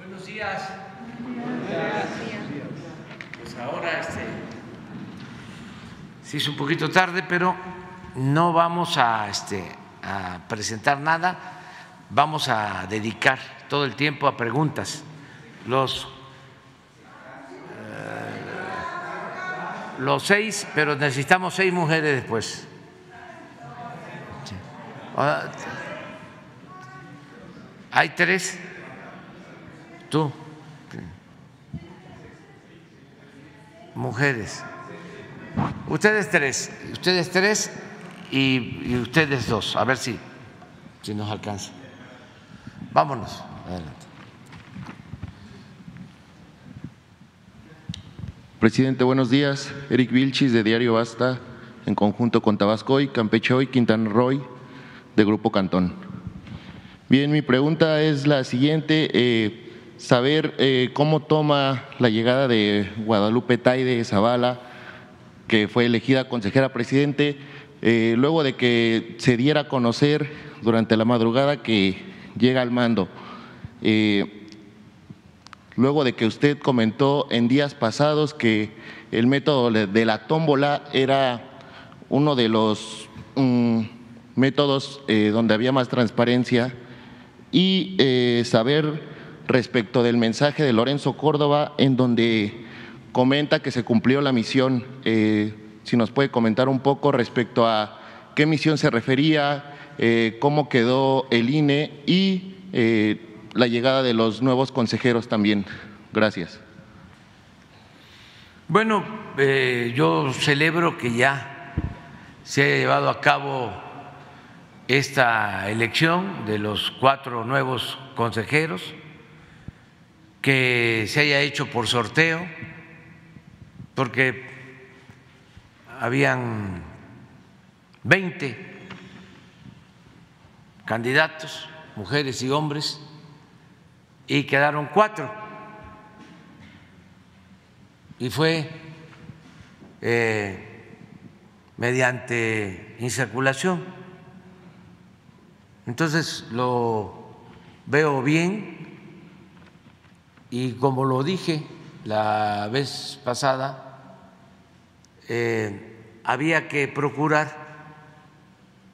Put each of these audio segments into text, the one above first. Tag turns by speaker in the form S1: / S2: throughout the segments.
S1: Buenos días. Pues ahora este sí es un poquito tarde, pero no vamos a este a presentar nada, vamos a dedicar todo el tiempo a preguntas. Los eh, los seis, pero necesitamos seis mujeres después. Sí. Ah, Hay tres. Tú. Mujeres. Ustedes tres. Ustedes tres y, ustedes dos. A ver si, si nos alcanza. Vámonos. Adelante.
S2: Presidente, buenos días. Eric Vilchis, de Diario Basta, en conjunto con Tabasco y Campeche y Quintana Roo, de Grupo Cantón. Bien, mi pregunta es la siguiente. eh, saber eh, cómo toma la llegada de Guadalupe Taide Zavala, que fue elegida consejera presidente, eh, luego de que se diera a conocer durante la madrugada que llega al mando. Eh, luego de que usted comentó en días pasados que el método de la tómbola era uno de los mm, métodos donde había más transparencia y saber respecto del mensaje de Lorenzo Córdoba en donde comenta que se cumplió la misión, eh, si nos puede comentar un poco respecto a qué misión se refería, eh, cómo quedó el INE y eh, la llegada de los nuevos consejeros también. Gracias.
S1: Bueno, yo celebro que ya se haya llevado a cabo esta elección de los cuatro nuevos consejeros, que se haya hecho por sorteo, porque habían 20 candidatos, mujeres y hombres, y quedaron cuatro y fue eh, mediante insaculación. Entonces lo veo bien y como lo dije la vez pasada, eh, había que procurar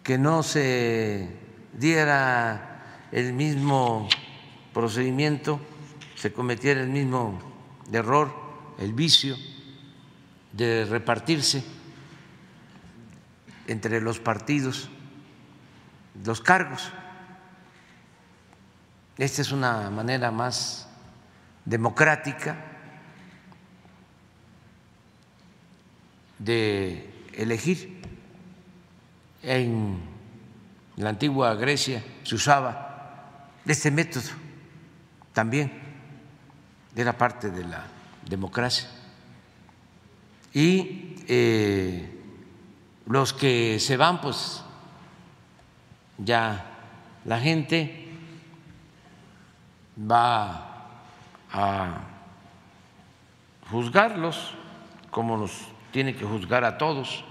S1: que no se diera el mismo procedimiento, se cometiera el mismo error el vicio de repartirse entre los partidos los cargos. Esta es una manera más democrática de elegir. En la antigua Grecia se usaba este método también, era parte de la democracia. Y eh, los que se van, pues ya la gente va a juzgarlos como nos tiene que juzgar a todos.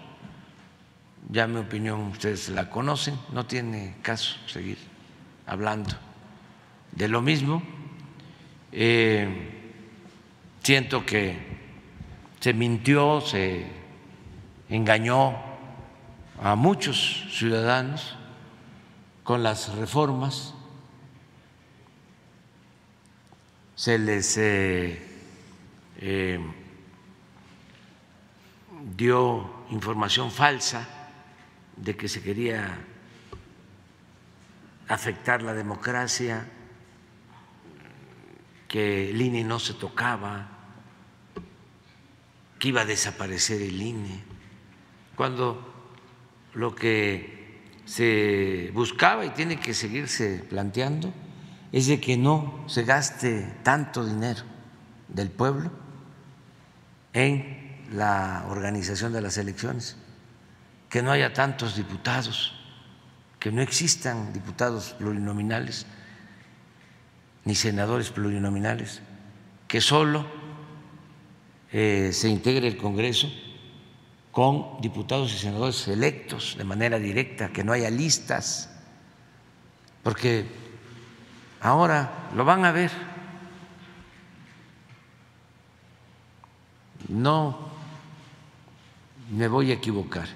S1: Ya mi opinión ustedes la conocen, no tiene caso seguir hablando de lo mismo. Eh, siento que se mintió, se engañó a muchos ciudadanos con las reformas, se les eh, eh, dio información falsa de que se quería afectar la democracia, que el INE no se tocaba, que iba a desaparecer el INE, cuando lo que se buscaba y tiene que seguirse planteando es de que no se gaste tanto dinero del pueblo en la organización de las elecciones, que no haya tantos diputados, que no existan diputados plurinominales ni senadores plurinominales, que solo eh, se integre el Congreso con diputados y senadores electos de manera directa, que no haya listas, porque Ahora lo van a ver. No me voy a equivocar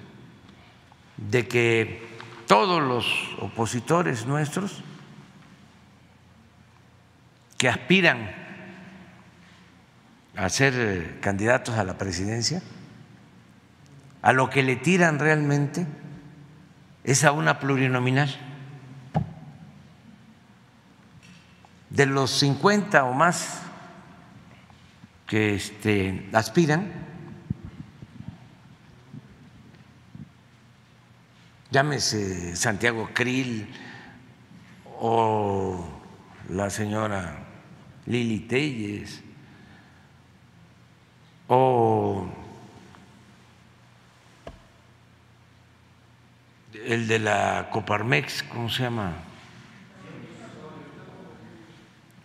S1: de que todos los opositores nuestros que aspiran a ser eh, candidatos a la presidencia, a lo que le tiran realmente es a una plurinominal. De los 50 o más que este, aspiran, llámese Santiago Krill o la señora Lili Telles o el de la Coparmex, ¿cómo se llama?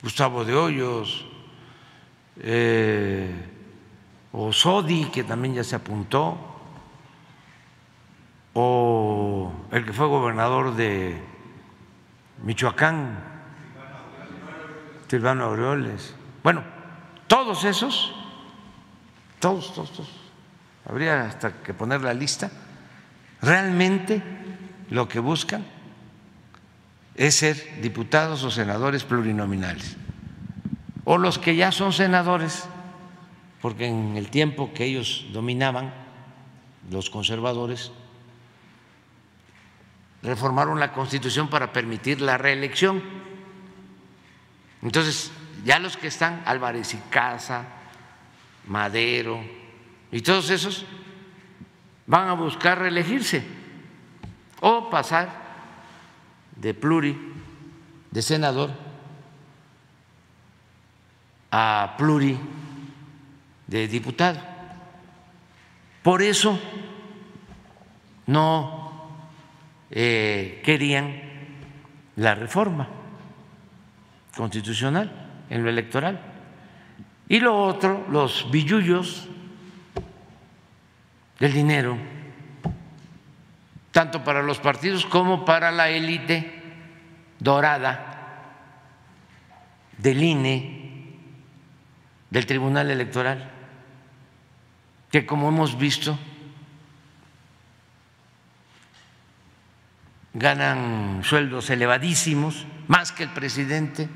S1: Gustavo de Hoyos, eh, o Sodi, que también ya se apuntó, o el que fue gobernador de Michoacán, Silvano Aureoles. Bueno, todos esos, todos, todos, todos, habría hasta que poner la lista, realmente lo que buscan es ser diputados o senadores plurinominales o los que ya son senadores, porque en el tiempo que ellos dominaban, los conservadores, reformaron la constitución para permitir la reelección. Entonces, ya los que están, Álvarez y Casa, Madero, y todos esos, van a buscar reelegirse o pasar de pluri, de senador, a pluri de diputado. Por eso no eh, querían la reforma constitucional en lo electoral. Y lo otro, los billullos del dinero, tanto para los partidos como para la élite dorada del INE del Tribunal Electoral, que como hemos visto, ganan sueldos elevadísimos, más que el presidente,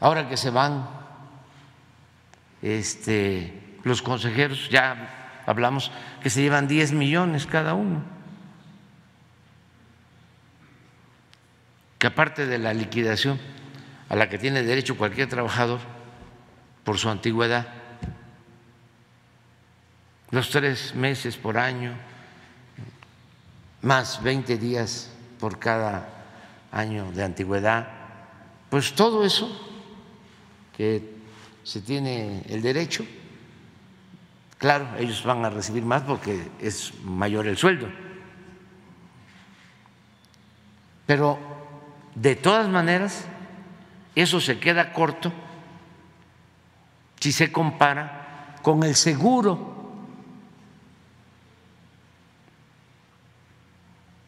S1: ahora que se van este, los consejeros, ya hablamos que se llevan 10 millones cada uno, que aparte de la liquidación a la que tiene derecho cualquier trabajador, por su antigüedad, los tres meses por año, más 20 días por cada año de antigüedad, pues todo eso que se tiene el derecho, claro, ellos van a recibir más porque es mayor el sueldo, pero de todas maneras eso se queda corto si se compara con el seguro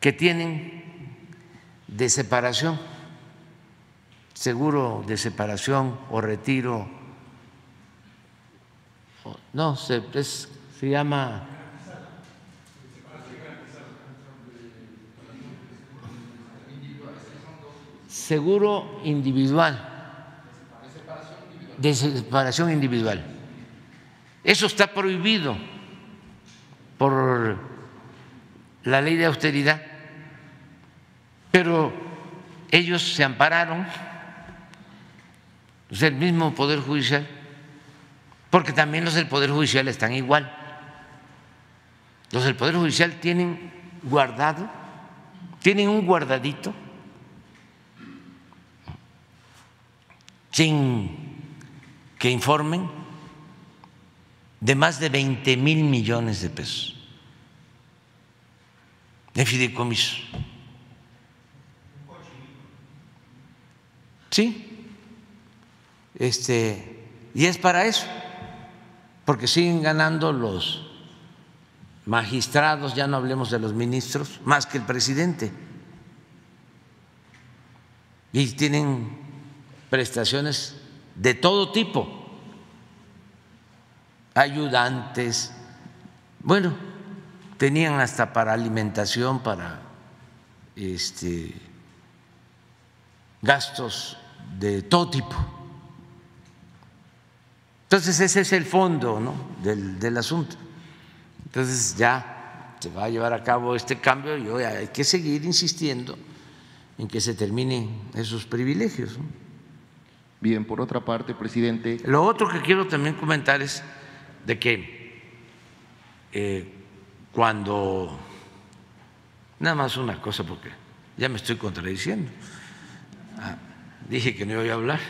S1: que tienen de separación, seguro de separación o retiro, no, se, se llama seguro individual de separación individual. Eso está prohibido por la ley de austeridad, pero ellos se ampararon, el mismo Poder Judicial, porque también los del Poder Judicial están igual. Los del Poder Judicial tienen guardado, tienen un guardadito sin que informen de más de 20 mil millones de pesos de fideicomiso. Sí, este, y es para eso, porque siguen ganando los magistrados, ya no hablemos de los ministros, más que el presidente. Y tienen prestaciones de todo tipo ayudantes, bueno, tenían hasta para alimentación, para este, gastos de todo tipo. Entonces ese es el fondo del, del asunto. Entonces ya se va a llevar a cabo este cambio y hoy hay que seguir insistiendo en que se terminen esos privilegios.
S2: Bien, por otra parte, presidente.
S1: Lo otro que quiero también comentar es de que eh, cuando, nada más una cosa porque ya me estoy contradiciendo, ah, dije que no iba a hablar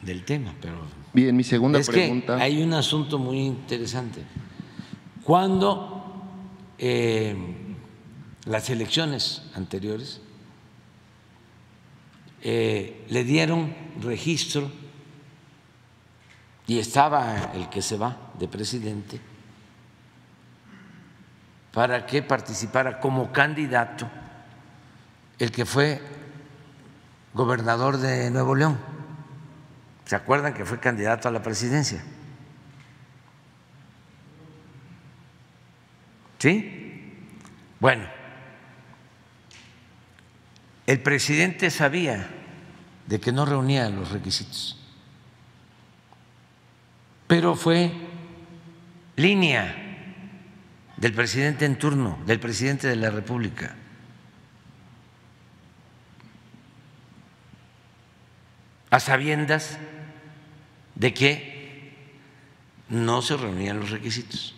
S1: del tema, pero...
S2: Bien, mi segunda
S1: es
S2: pregunta...
S1: Que hay un asunto muy interesante. Cuando eh, las elecciones anteriores eh, le dieron registro y estaba el que se va de presidente para que participara como candidato el que fue gobernador de Nuevo León. ¿Se acuerdan que fue candidato a la presidencia? ¿Sí? Bueno, el presidente sabía de que no reunía los requisitos, pero fue línea del presidente en turno, del presidente de la República. a sabiendas de que no se reunían los requisitos.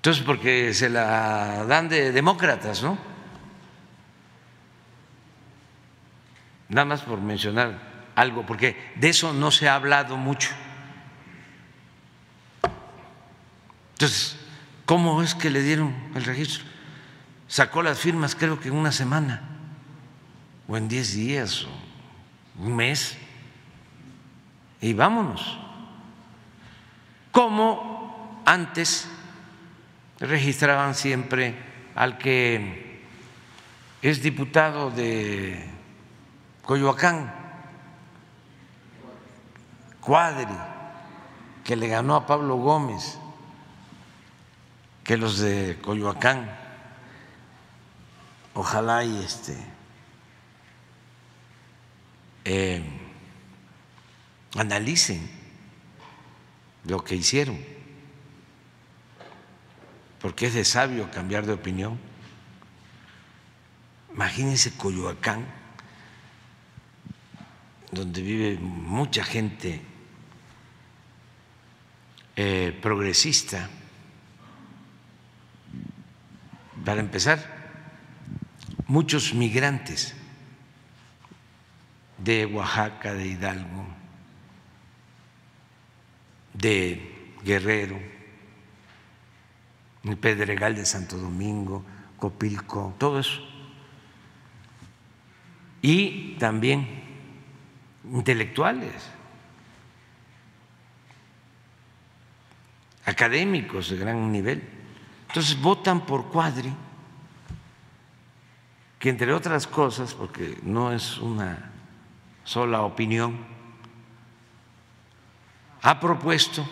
S1: Entonces, porque se la dan de demócratas, ¿no? Nada más por mencionar algo, porque de eso no se ha hablado mucho. Entonces, ¿cómo es que le dieron el registro? Sacó las firmas creo que en una semana, o en diez días, o un mes, y vámonos. Como antes registraban siempre al que es diputado de Coyoacán, Cuadri, que le ganó a Pablo Gómez, que los de Coyoacán, ojalá y este eh, analicen lo que hicieron porque es de sabio cambiar de opinión. Imagínense Coyoacán, donde vive mucha gente eh, progresista. Para empezar, muchos migrantes de Oaxaca, de Hidalgo, de Guerrero, el Pedregal de Santo Domingo, Copilco, todo eso. Y también intelectuales, académicos de gran nivel. Entonces votan por Cuadri, que entre otras cosas, porque no es una sola opinión, ha propuesto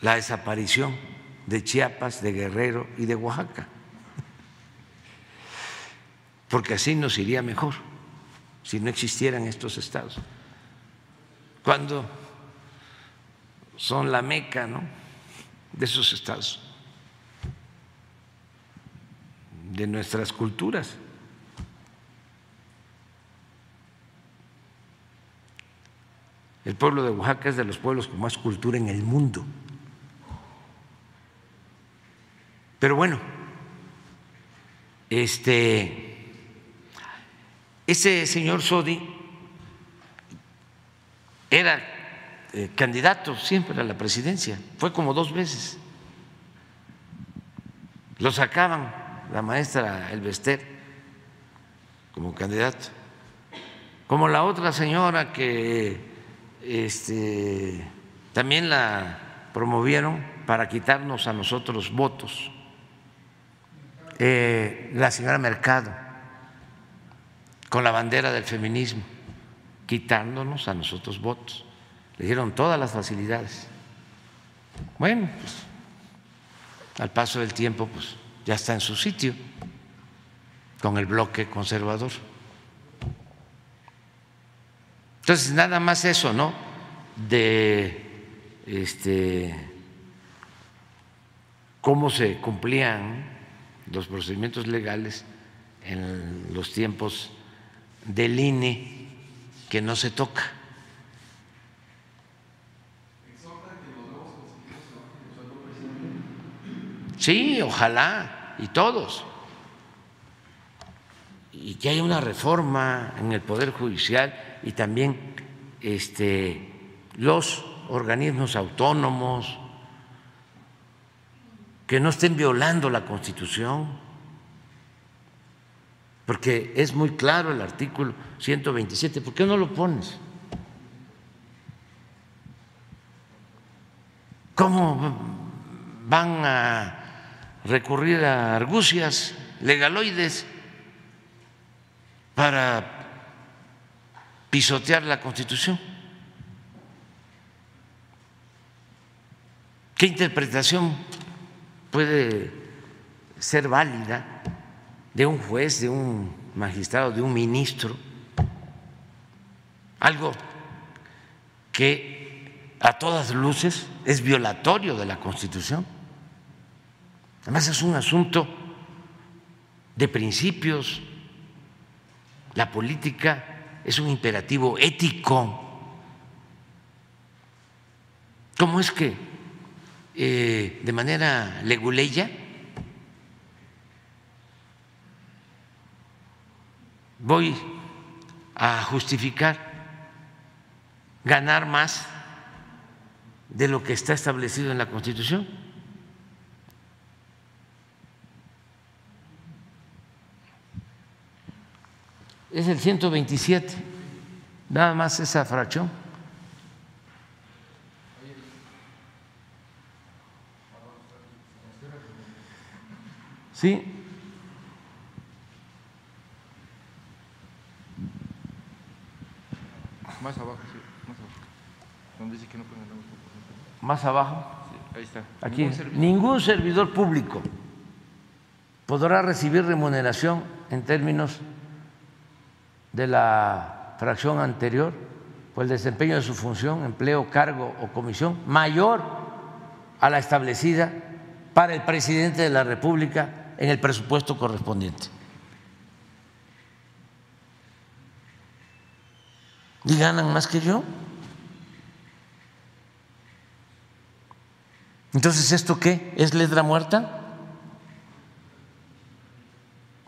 S1: la desaparición de Chiapas, de Guerrero y de Oaxaca. Porque así nos iría mejor si no existieran estos estados. Cuando son la meca ¿no? de esos estados, de nuestras culturas. El pueblo de Oaxaca es de los pueblos con más cultura en el mundo. Pero bueno, este, ese señor Sodi era eh, candidato siempre a la presidencia, fue como dos veces. Lo sacaban la maestra Elvester como candidato, como la otra señora que este, también la promovieron para quitarnos a nosotros votos eh, la señora Mercado con la bandera del feminismo. quitándonos a nosotros votos. Le dieron todas las facilidades. Bueno, pues al paso del tiempo, pues ya está en su sitio con el bloque conservador. Entonces, nada más eso, ¿no? De este cómo se cumplían los procedimientos legales en los tiempos del INE que no se toca. Sí, ojalá, y todos. Y que haya una reforma en el Poder Judicial y también este, los organismos autónomos que no estén violando la Constitución, porque es muy claro el artículo 127. ¿Por qué no lo pones? ¿Cómo van a recurrir a argucias legaloides para pisotear la Constitución. ¿Qué interpretación puede ser válida de un juez, de un magistrado, de un ministro? Algo que a todas luces es violatorio de la Constitución. Además es un asunto de principios. La política es un imperativo ético. ¿Cómo es que eh, de manera leguleya voy a justificar ganar más de lo que está establecido en la Constitución? es el 127, nada más esa fracción. ¿Sí?
S2: Más abajo, sí, más abajo. Donde dice que no
S1: Más abajo.
S2: Sí, ahí está.
S1: Aquí. Ningún servidor público podrá recibir remuneración en términos de la fracción anterior por el desempeño de su función, empleo, cargo o comisión mayor a la establecida para el presidente de la República en el presupuesto correspondiente. ¿Y ganan más que yo? Entonces, ¿esto qué? ¿Es letra muerta?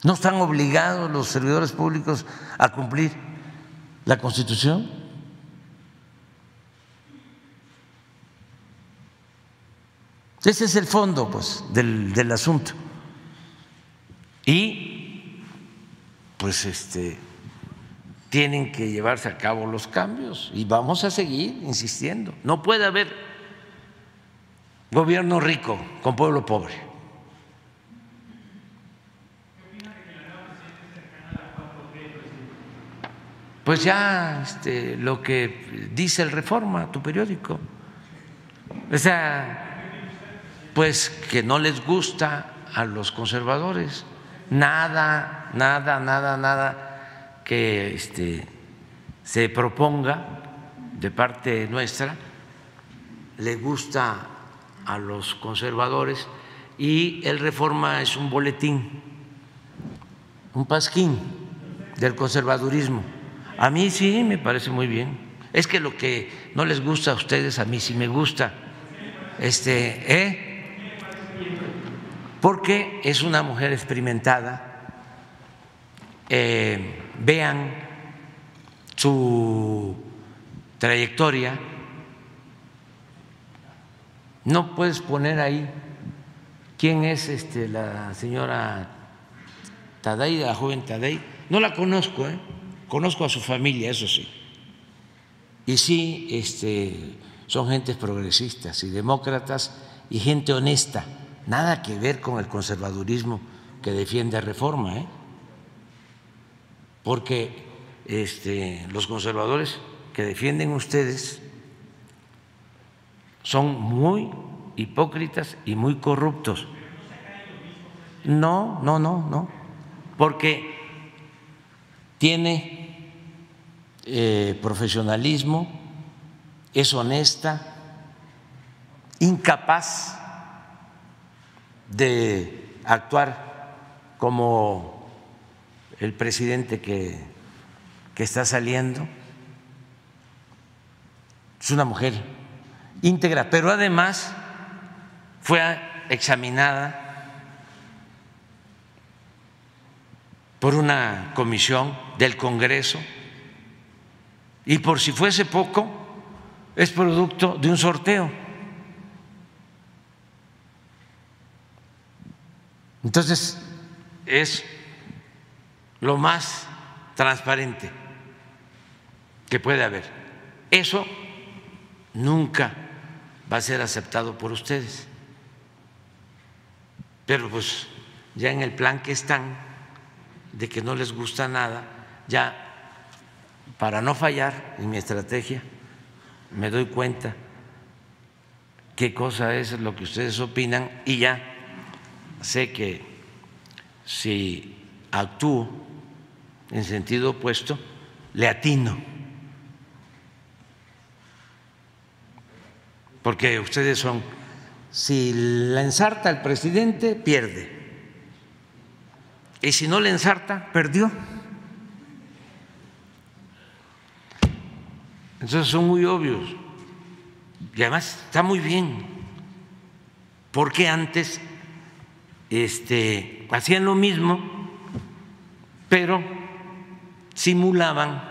S1: ¿No están obligados los servidores públicos a cumplir la Constitución? Ese es el fondo pues, del, del asunto. Y pues este tienen que llevarse a cabo los cambios y vamos a seguir insistiendo. No puede haber gobierno rico con pueblo pobre. Pues ya este, lo que dice el Reforma, tu periódico. O sea, pues que no les gusta a los conservadores. Nada, nada, nada, nada que este, se proponga de parte nuestra le gusta a los conservadores y el Reforma es un boletín, un pasquín del conservadurismo. A mí sí me parece muy bien. Es que lo que no les gusta a ustedes, a mí sí me gusta. Este, ¿eh? Porque es una mujer experimentada. Eh, vean su trayectoria. No puedes poner ahí quién es este, la señora Tadei, la joven Tadei. No la conozco, ¿eh? Conozco a su familia, eso sí. Y sí, este, son gentes progresistas y demócratas y gente honesta. Nada que ver con el conservadurismo que defiende reforma, ¿eh? porque este, los conservadores que defienden ustedes son muy hipócritas y muy corruptos. No, no, no, no, porque tiene eh, profesionalismo, es honesta, incapaz de actuar como el presidente que, que está saliendo. Es una mujer íntegra, pero además fue examinada por una comisión del Congreso y por si fuese poco, es producto de un sorteo. Entonces, es lo más transparente que puede haber. Eso nunca va a ser aceptado por ustedes. Pero pues ya en el plan que están, de que no les gusta nada, ya para no fallar en mi estrategia, me doy cuenta qué cosa es lo que ustedes opinan y ya sé que si actúo en sentido opuesto, le atino. Porque ustedes son, si la ensarta el presidente, pierde. Y si no le ensarta, perdió. Entonces son muy obvios. Y además está muy bien. Porque antes este, hacían lo mismo, pero simulaban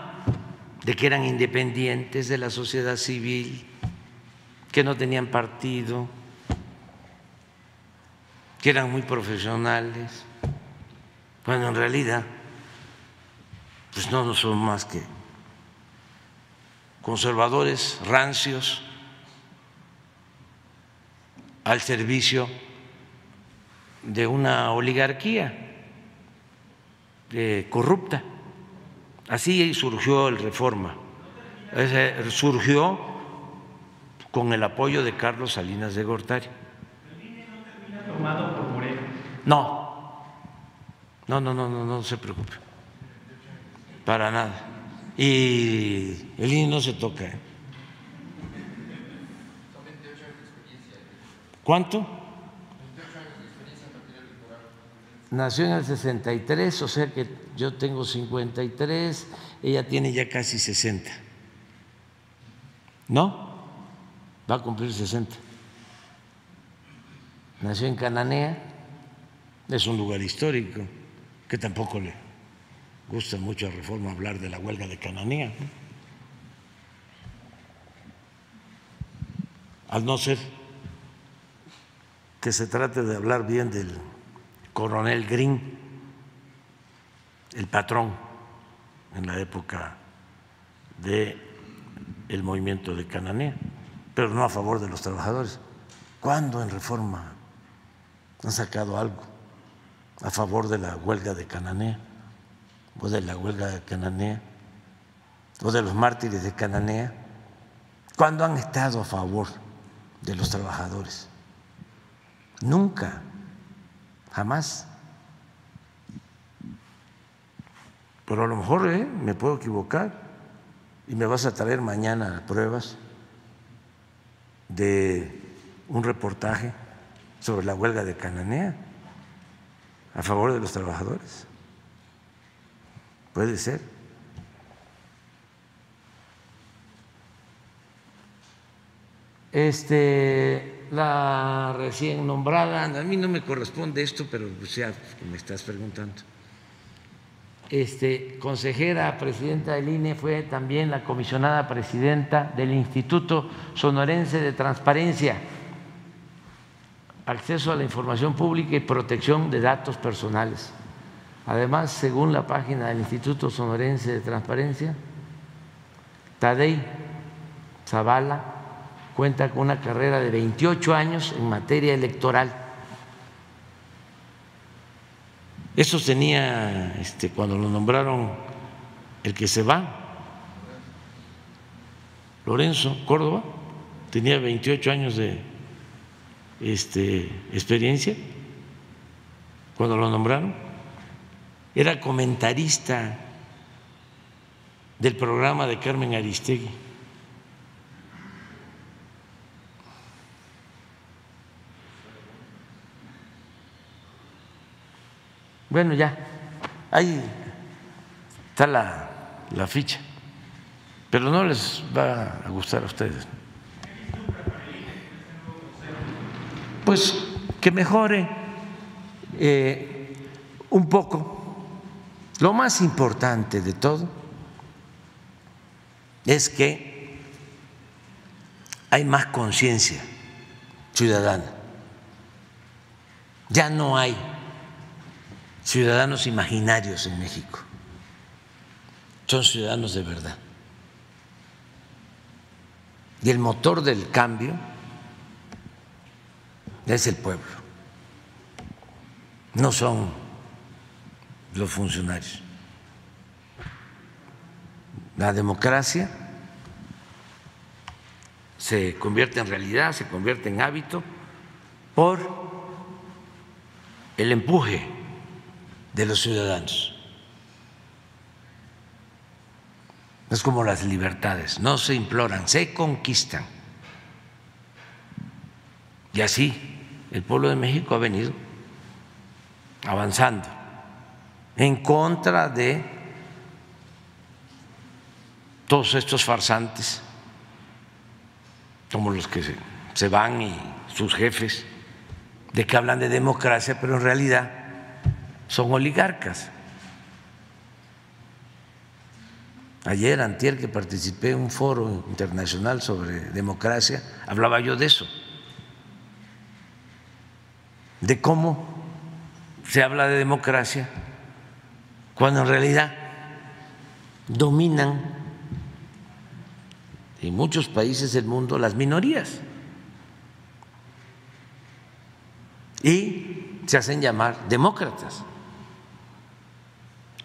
S1: de que eran independientes de la sociedad civil, que no tenían partido, que eran muy profesionales, cuando en realidad pues no, no son más que conservadores rancios al servicio de una oligarquía eh, corrupta. Así surgió el Reforma. surgió con el apoyo de Carlos Salinas de Gortari. No, no, no, no, no, no se preocupe. Para nada. Y el INE no se toca. ¿eh? ¿Cuánto? Nació en el 63, o sea que yo tengo 53, ella tiene ya casi 60. ¿No? Va a cumplir 60. Nació en Cananea, es un lugar histórico que tampoco le gusta mucho a Reforma hablar de la huelga de Cananea. Al no ser que se trate de hablar bien del coronel Green, el patrón en la época del el movimiento de Cananea, pero no a favor de los trabajadores. ¿Cuándo en reforma han sacado algo a favor de la huelga de Cananea o de la huelga de Cananea o de los mártires de Cananea? ¿Cuándo han estado a favor de los trabajadores? Nunca jamás. Pero a lo mejor ¿eh? me puedo equivocar y me vas a traer mañana pruebas de un reportaje sobre la huelga de Cananea a favor de los trabajadores. Puede ser. Este la recién nombrada, a mí no me corresponde esto, pero ya me estás preguntando. Este, consejera presidenta del INE fue también la comisionada presidenta del Instituto Sonorense de Transparencia, Acceso a la Información Pública y Protección de Datos Personales. Además, según la página del Instituto Sonorense de Transparencia, Tadei Zavala cuenta con una carrera de 28 años en materia electoral. Eso tenía, este, cuando lo nombraron el que se va, Lorenzo Córdoba, tenía 28 años de este, experiencia cuando lo nombraron, era comentarista del programa de Carmen Aristegui. Bueno, ya, ahí está la, la ficha, pero no les va a gustar a ustedes. Pues que mejore eh, un poco. Lo más importante de todo es que hay más conciencia ciudadana. Ya no hay ciudadanos imaginarios en México, son ciudadanos de verdad. Y el motor del cambio es el pueblo, no son los funcionarios. La democracia se convierte en realidad, se convierte en hábito por el empuje de los ciudadanos. Es como las libertades, no se imploran, se conquistan. Y así el pueblo de México ha venido avanzando en contra de todos estos farsantes, como los que se, van y sus jefes, de que hablan de democracia, pero en realidad son oligarcas. Ayer, antier, que participé en un foro internacional sobre democracia, hablaba yo de eso, de cómo se habla de democracia cuando en realidad dominan en muchos países del mundo las minorías y se hacen llamar demócratas.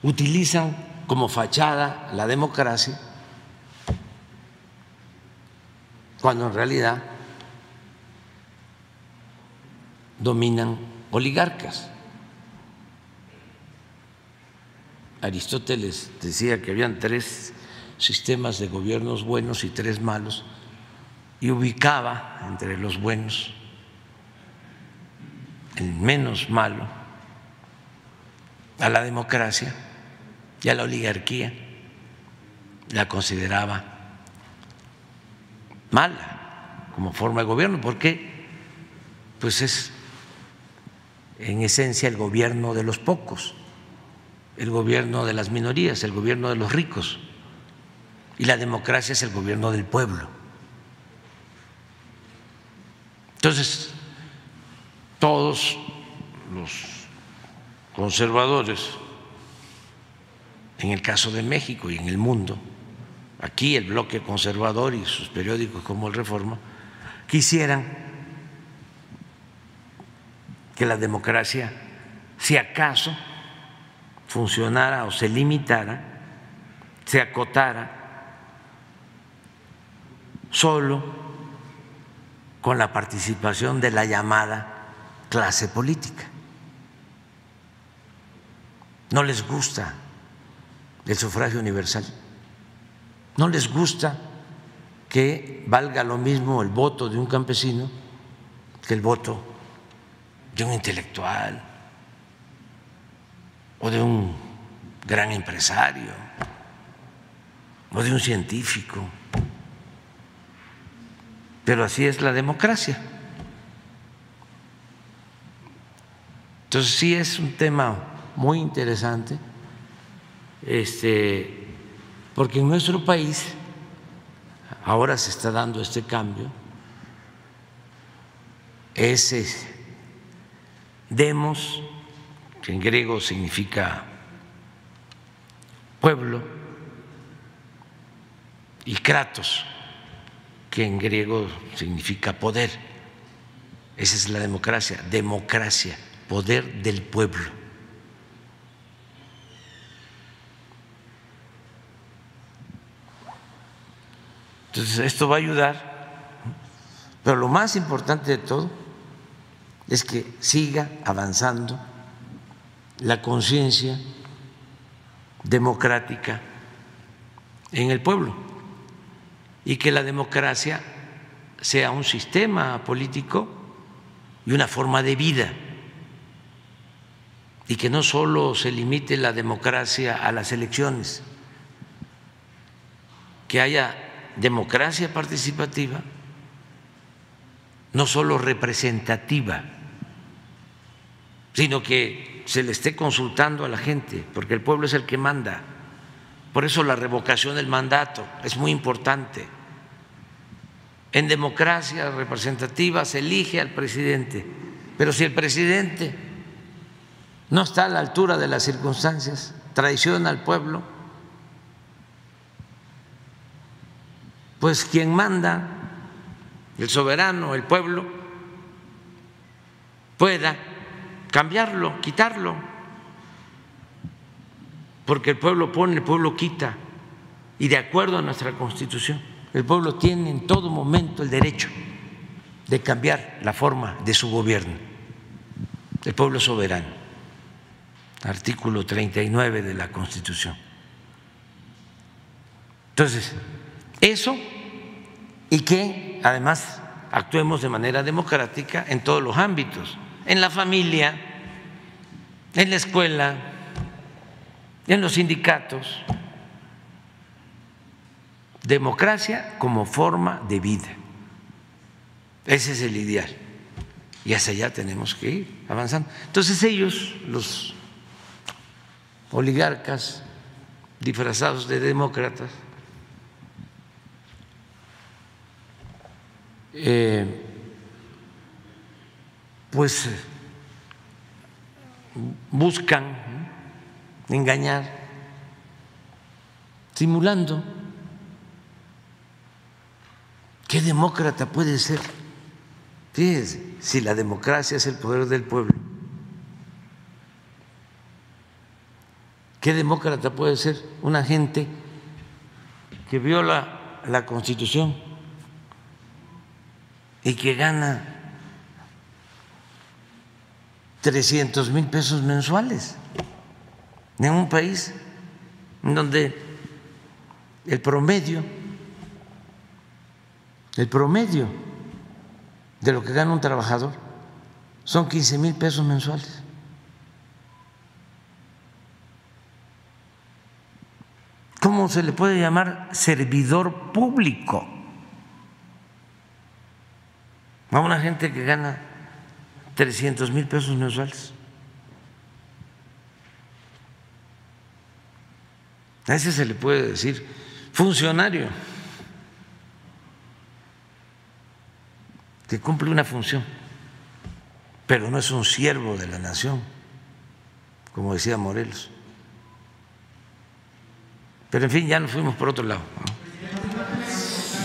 S1: Utilizan como fachada la democracia cuando en realidad dominan oligarcas. Aristóteles decía que habían tres sistemas de gobiernos buenos y tres malos y ubicaba entre los buenos el menos malo a la democracia y a la oligarquía la consideraba mala como forma de gobierno porque pues es en esencia el gobierno de los pocos el gobierno de las minorías, el gobierno de los ricos. Y la democracia es el gobierno del pueblo. Entonces, todos los conservadores, en el caso de México y en el mundo, aquí el bloque conservador y sus periódicos como el Reforma, quisieran que la democracia, si acaso, funcionara o se limitara, se acotara solo con la participación de la llamada clase política. No les gusta el sufragio universal, no les gusta que valga lo mismo el voto de un campesino que el voto de un intelectual, o de un gran empresario o de un científico. Pero así es la democracia. Entonces sí es un tema muy interesante, este, porque en nuestro país ahora se está dando este cambio, ese demos que en griego significa pueblo, y kratos, que en griego significa poder. Esa es la democracia, democracia, poder del pueblo. Entonces, esto va a ayudar, pero lo más importante de todo es que siga avanzando la conciencia democrática en el pueblo y que la democracia sea un sistema político y una forma de vida y que no solo se limite la democracia a las elecciones, que haya democracia participativa, no solo representativa, sino que se le esté consultando a la gente, porque el pueblo es el que manda. Por eso la revocación del mandato es muy importante. En democracia representativa se elige al presidente, pero si el presidente no está a la altura de las circunstancias, traiciona al pueblo, pues quien manda, el soberano, el pueblo, pueda cambiarlo, quitarlo, porque el pueblo pone, el pueblo quita, y de acuerdo a nuestra constitución, el pueblo tiene en todo momento el derecho de cambiar la forma de su gobierno, el pueblo soberano, artículo 39 de la Constitución. Entonces, eso y que además actuemos de manera democrática en todos los ámbitos, en la familia, en la escuela, en los sindicatos. Democracia como forma de vida. Ese es el ideal. Y hacia allá tenemos que ir avanzando. Entonces ellos, los oligarcas disfrazados de demócratas, Eh, pues buscan engañar, simulando. ¿Qué demócrata puede ser? Fíjense, si la democracia es el poder del pueblo, ¿qué demócrata puede ser una gente que viola la constitución? Y que gana 300 mil pesos mensuales en un país donde el promedio, el promedio de lo que gana un trabajador son 15 mil pesos mensuales. ¿Cómo se le puede llamar servidor público? A una gente que gana 300 mil pesos mensuales. A ese se le puede decir funcionario que cumple una función, pero no es un siervo de la nación, como decía Morelos. Pero en fin, ya nos fuimos por otro lado.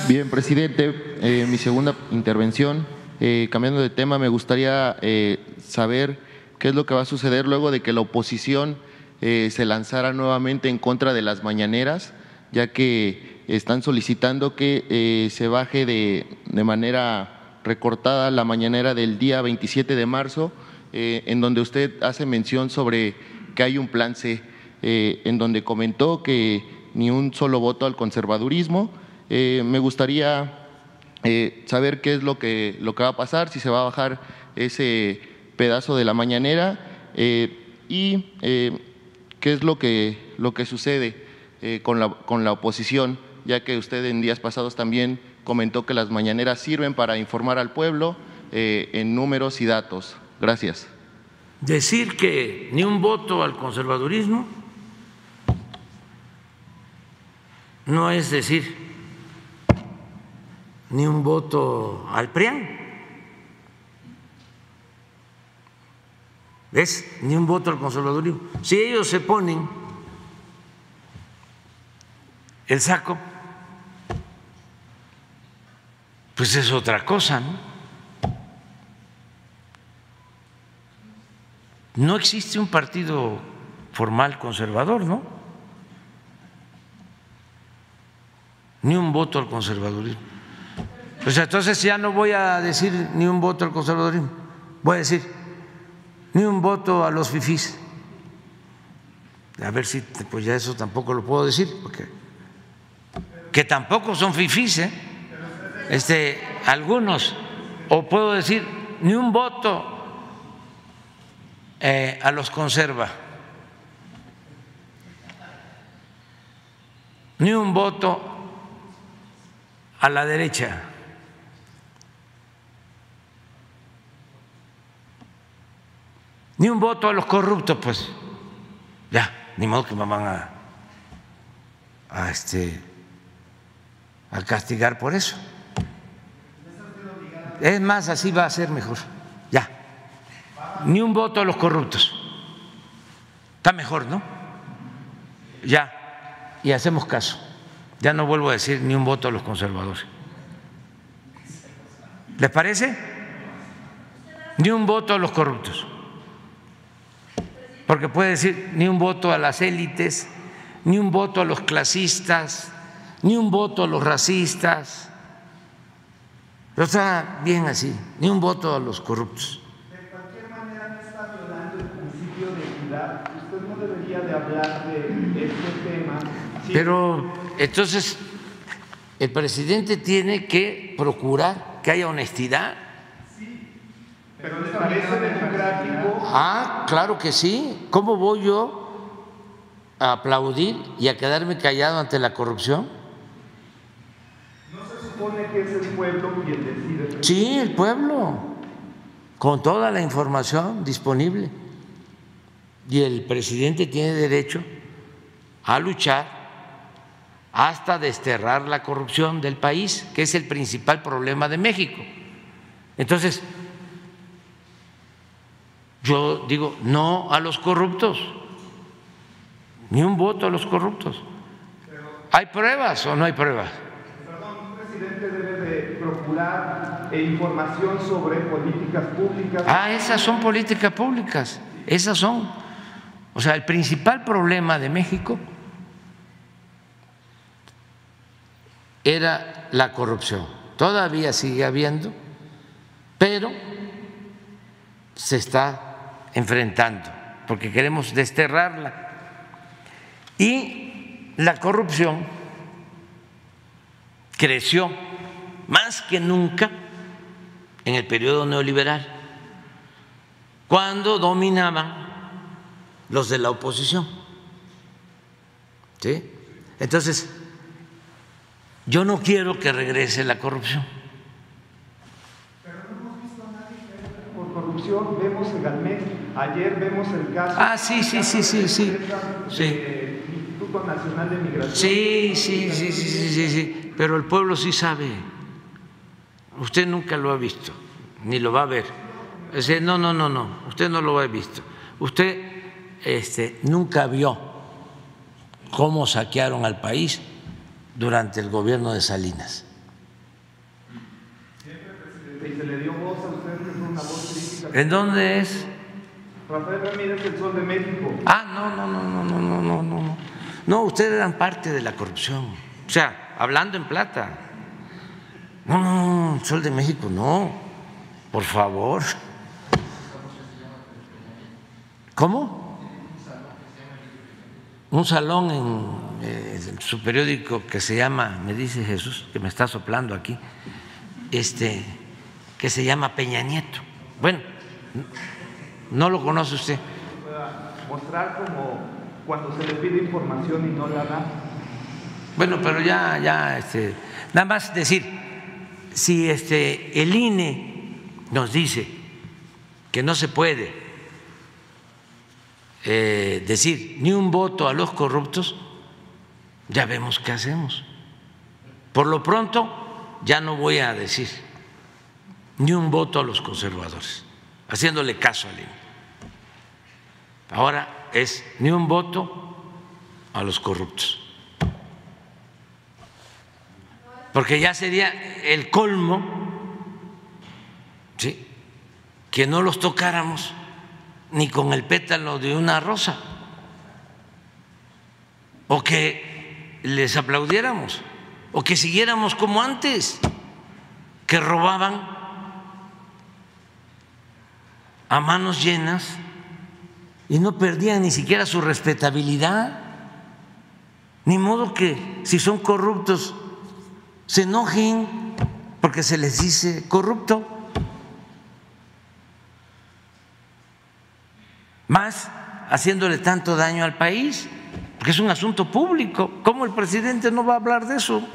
S2: Bien, presidente, eh, mi segunda intervención, eh, cambiando de tema, me gustaría eh, saber qué es lo que va a suceder luego de que la oposición se lanzara nuevamente en contra de las mañaneras, ya que están solicitando que se baje de, de, manera recortada la mañanera del día 27 de marzo, en donde usted hace mención sobre que hay un plan C, en donde comentó que ni un solo voto al conservadurismo, eh, me gustaría eh, saber qué es lo que, lo que va a pasar, si se va a bajar ese pedazo de la mañanera eh, y qué es lo que, lo que sucede con, la, con la oposición, ya que usted en días pasados también comentó que las mañaneras sirven para informar al pueblo en números y datos. Gracias.
S1: Decir que ni un voto al conservadurismo no es decir ni un voto al PRIAN. ¿Ves? Ni un voto al conservadurismo. Si ellos se ponen el saco, pues es otra cosa, ¿no? No existe un partido formal conservador, ¿no? ni un voto al conservadurismo. Pues entonces ya no voy a decir ni un voto al conservadurismo, voy a decir ni un voto a los fifís. A ver si pues ya eso tampoco lo puedo decir, porque que tampoco son fifís, ¿eh? este, algunos, o puedo decir ni un voto eh, a los conserva, ni un voto a la derecha. Ni un voto a los corruptos, pues ya, ni modo que me van a, a este a castigar por eso. Es más, así va a ser mejor. Ya. Ni un voto a los corruptos. Está mejor, ¿no? Ya. Y hacemos caso. Ya no vuelvo a decir ni un voto a los conservadores. ¿Les parece? Ni un voto a los corruptos. Porque puede decir ni un voto a las élites, ni un voto a los clasistas, ni un voto a los racistas. Pero está bien así, ni un voto a los corruptos.
S3: De cualquier manera no está violando el principio de equidad. Usted no debería de hablar de este tema.
S1: Pero entonces el presidente tiene que procurar que haya honestidad.
S3: Pero ¿le parece?
S1: Ah, claro que sí. ¿Cómo voy yo a aplaudir y a quedarme callado ante la corrupción?
S3: ¿No se supone que es el pueblo quien decide?
S1: Sí, el pueblo, con toda la información disponible. Y el presidente tiene derecho a luchar hasta desterrar la corrupción del país, que es el principal problema de México. Entonces, yo digo no a los corruptos, ni un voto a los corruptos. ¿Hay pruebas o no hay pruebas?
S3: Perdón, un presidente debe de procurar eh, información sobre políticas públicas.
S1: Ah, esas son políticas públicas, esas son. O sea, el principal problema de México era la corrupción. Todavía sigue habiendo, pero se está enfrentando, porque queremos desterrarla. Y la corrupción creció más que nunca en el periodo neoliberal, cuando dominaban los de la oposición. ¿Sí? Entonces, yo no quiero que regrese la corrupción.
S3: Por corrupción vemos el. Ayer vemos el caso.
S1: Ah, sí, sí, sí, sí, sí.
S3: del
S1: Sí.
S3: Instituto Nacional de Migración.
S1: Sí, sí, sí, sí, sí, sí, sí, pero el pueblo sí sabe. Usted nunca lo ha visto, ni lo va a ver. No, no, no, no, usted no lo ha visto. Usted este, nunca vio cómo saquearon al país durante el gobierno de Salinas.
S3: Y se le dio voz a usted, que fue una voz crítica.
S1: ¿En dónde es?
S3: El Sol de México.
S1: Ah, no, no, no, no, no, no, no, no. No, ustedes eran parte de la corrupción. O sea, hablando en plata. No, no, no, Sol de México, no. Por favor. ¿Cómo? Un salón en eh, su periódico que se llama, me dice Jesús, que me está soplando aquí, este, que se llama Peña Nieto. Bueno, no lo conoce usted.
S3: Mostrar como cuando se le pide información y no la da.
S1: Bueno, pero ya, ya, este, nada más decir, si este, el INE nos dice que no se puede eh, decir ni un voto a los corruptos, ya vemos qué hacemos. Por lo pronto, ya no voy a decir ni un voto a los conservadores, haciéndole caso al INE. Ahora es ni un voto a los corruptos. Porque ya sería el colmo ¿sí? que no los tocáramos ni con el pétalo de una rosa o que les aplaudiéramos. o que siguiéramos como antes, que robaban a manos llenas y no perdían ni siquiera su respetabilidad. Ni modo que si son corruptos se enojen porque se les dice corrupto. Más haciéndole tanto daño al país, porque es un asunto público. ¿Cómo el presidente no va a hablar de eso?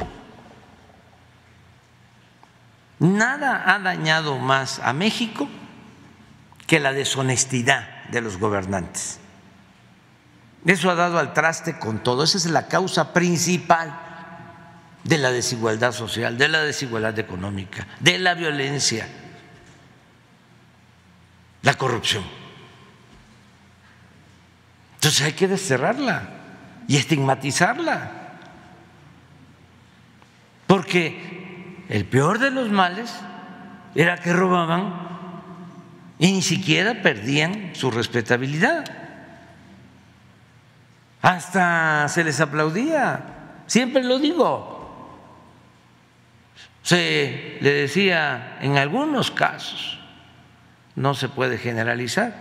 S1: Nada ha dañado más a México que la deshonestidad de los gobernantes. Eso ha dado al traste con todo. Esa es la causa principal de la desigualdad social, de la desigualdad económica, de la violencia, la corrupción. Entonces hay que desterrarla y estigmatizarla. Porque el peor de los males era que robaban y ni siquiera perdían su respetabilidad. Hasta se les aplaudía, siempre lo digo. Se le decía en algunos casos, no se puede generalizar,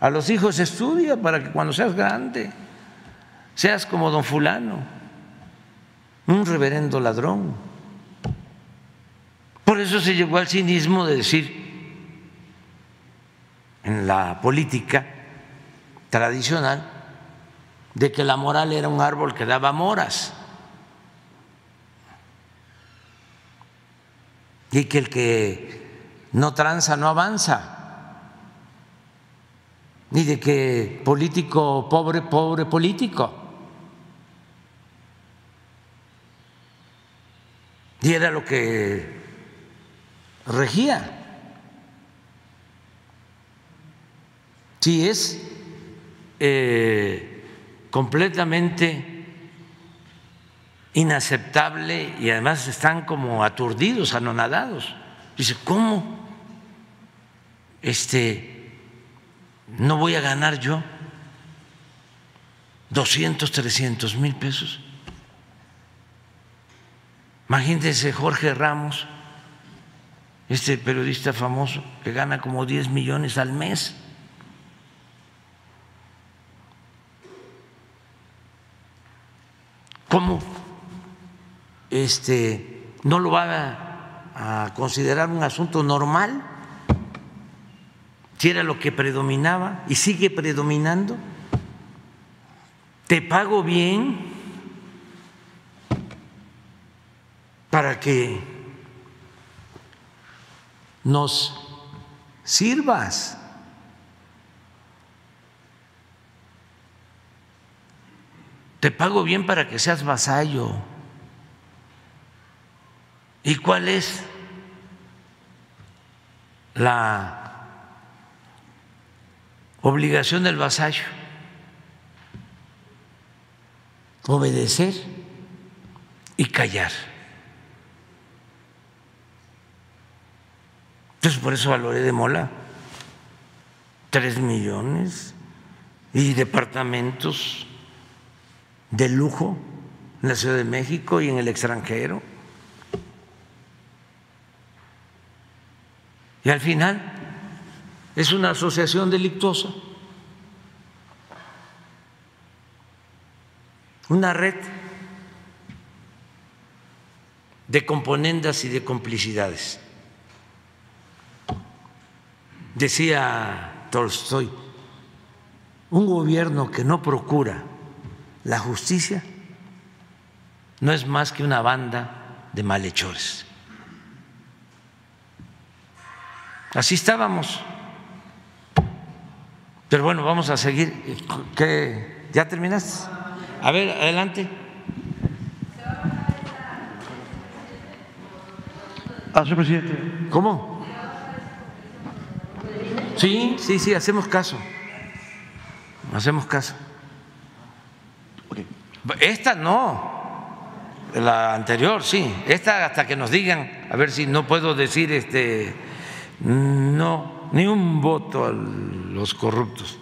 S1: a los hijos estudia para que cuando seas grande seas como don fulano, un reverendo ladrón. Por eso se llegó al cinismo de decir, en la política tradicional de que la moral era un árbol que daba moras y que el que no tranza no avanza ni de que político pobre, pobre político. Y era lo que regía. Sí, es eh, completamente inaceptable y además están como aturdidos, anonadados. Dice, ¿cómo? Este, no voy a ganar yo 200, 300 mil pesos. Imagínense Jorge Ramos, este periodista famoso que gana como 10 millones al mes. ¿Cómo este, no lo va a, considerar un asunto normal? Si era lo que predominaba y sigue predominando, te pago bien para que nos sirvas. Te pago bien para que seas vasallo. ¿Y cuál es la obligación del vasallo? Obedecer y callar. Entonces por eso valoré de Mola tres millones y departamentos de lujo en la Ciudad de México y en el extranjero. Y al final es una asociación delictuosa, una red de componendas y de complicidades. Decía Tolstoy, un gobierno que no procura la justicia no es más que una banda de malhechores. Así estábamos. Pero bueno, vamos a seguir. ¿Qué? ¿Ya terminaste? A ver, adelante.
S4: Ah, señor presidente.
S1: ¿Cómo? Sí, sí, sí, hacemos caso. Hacemos caso. Esta no, la anterior sí, esta hasta que nos digan, a ver si no puedo decir este, no, ni un voto a los corruptos.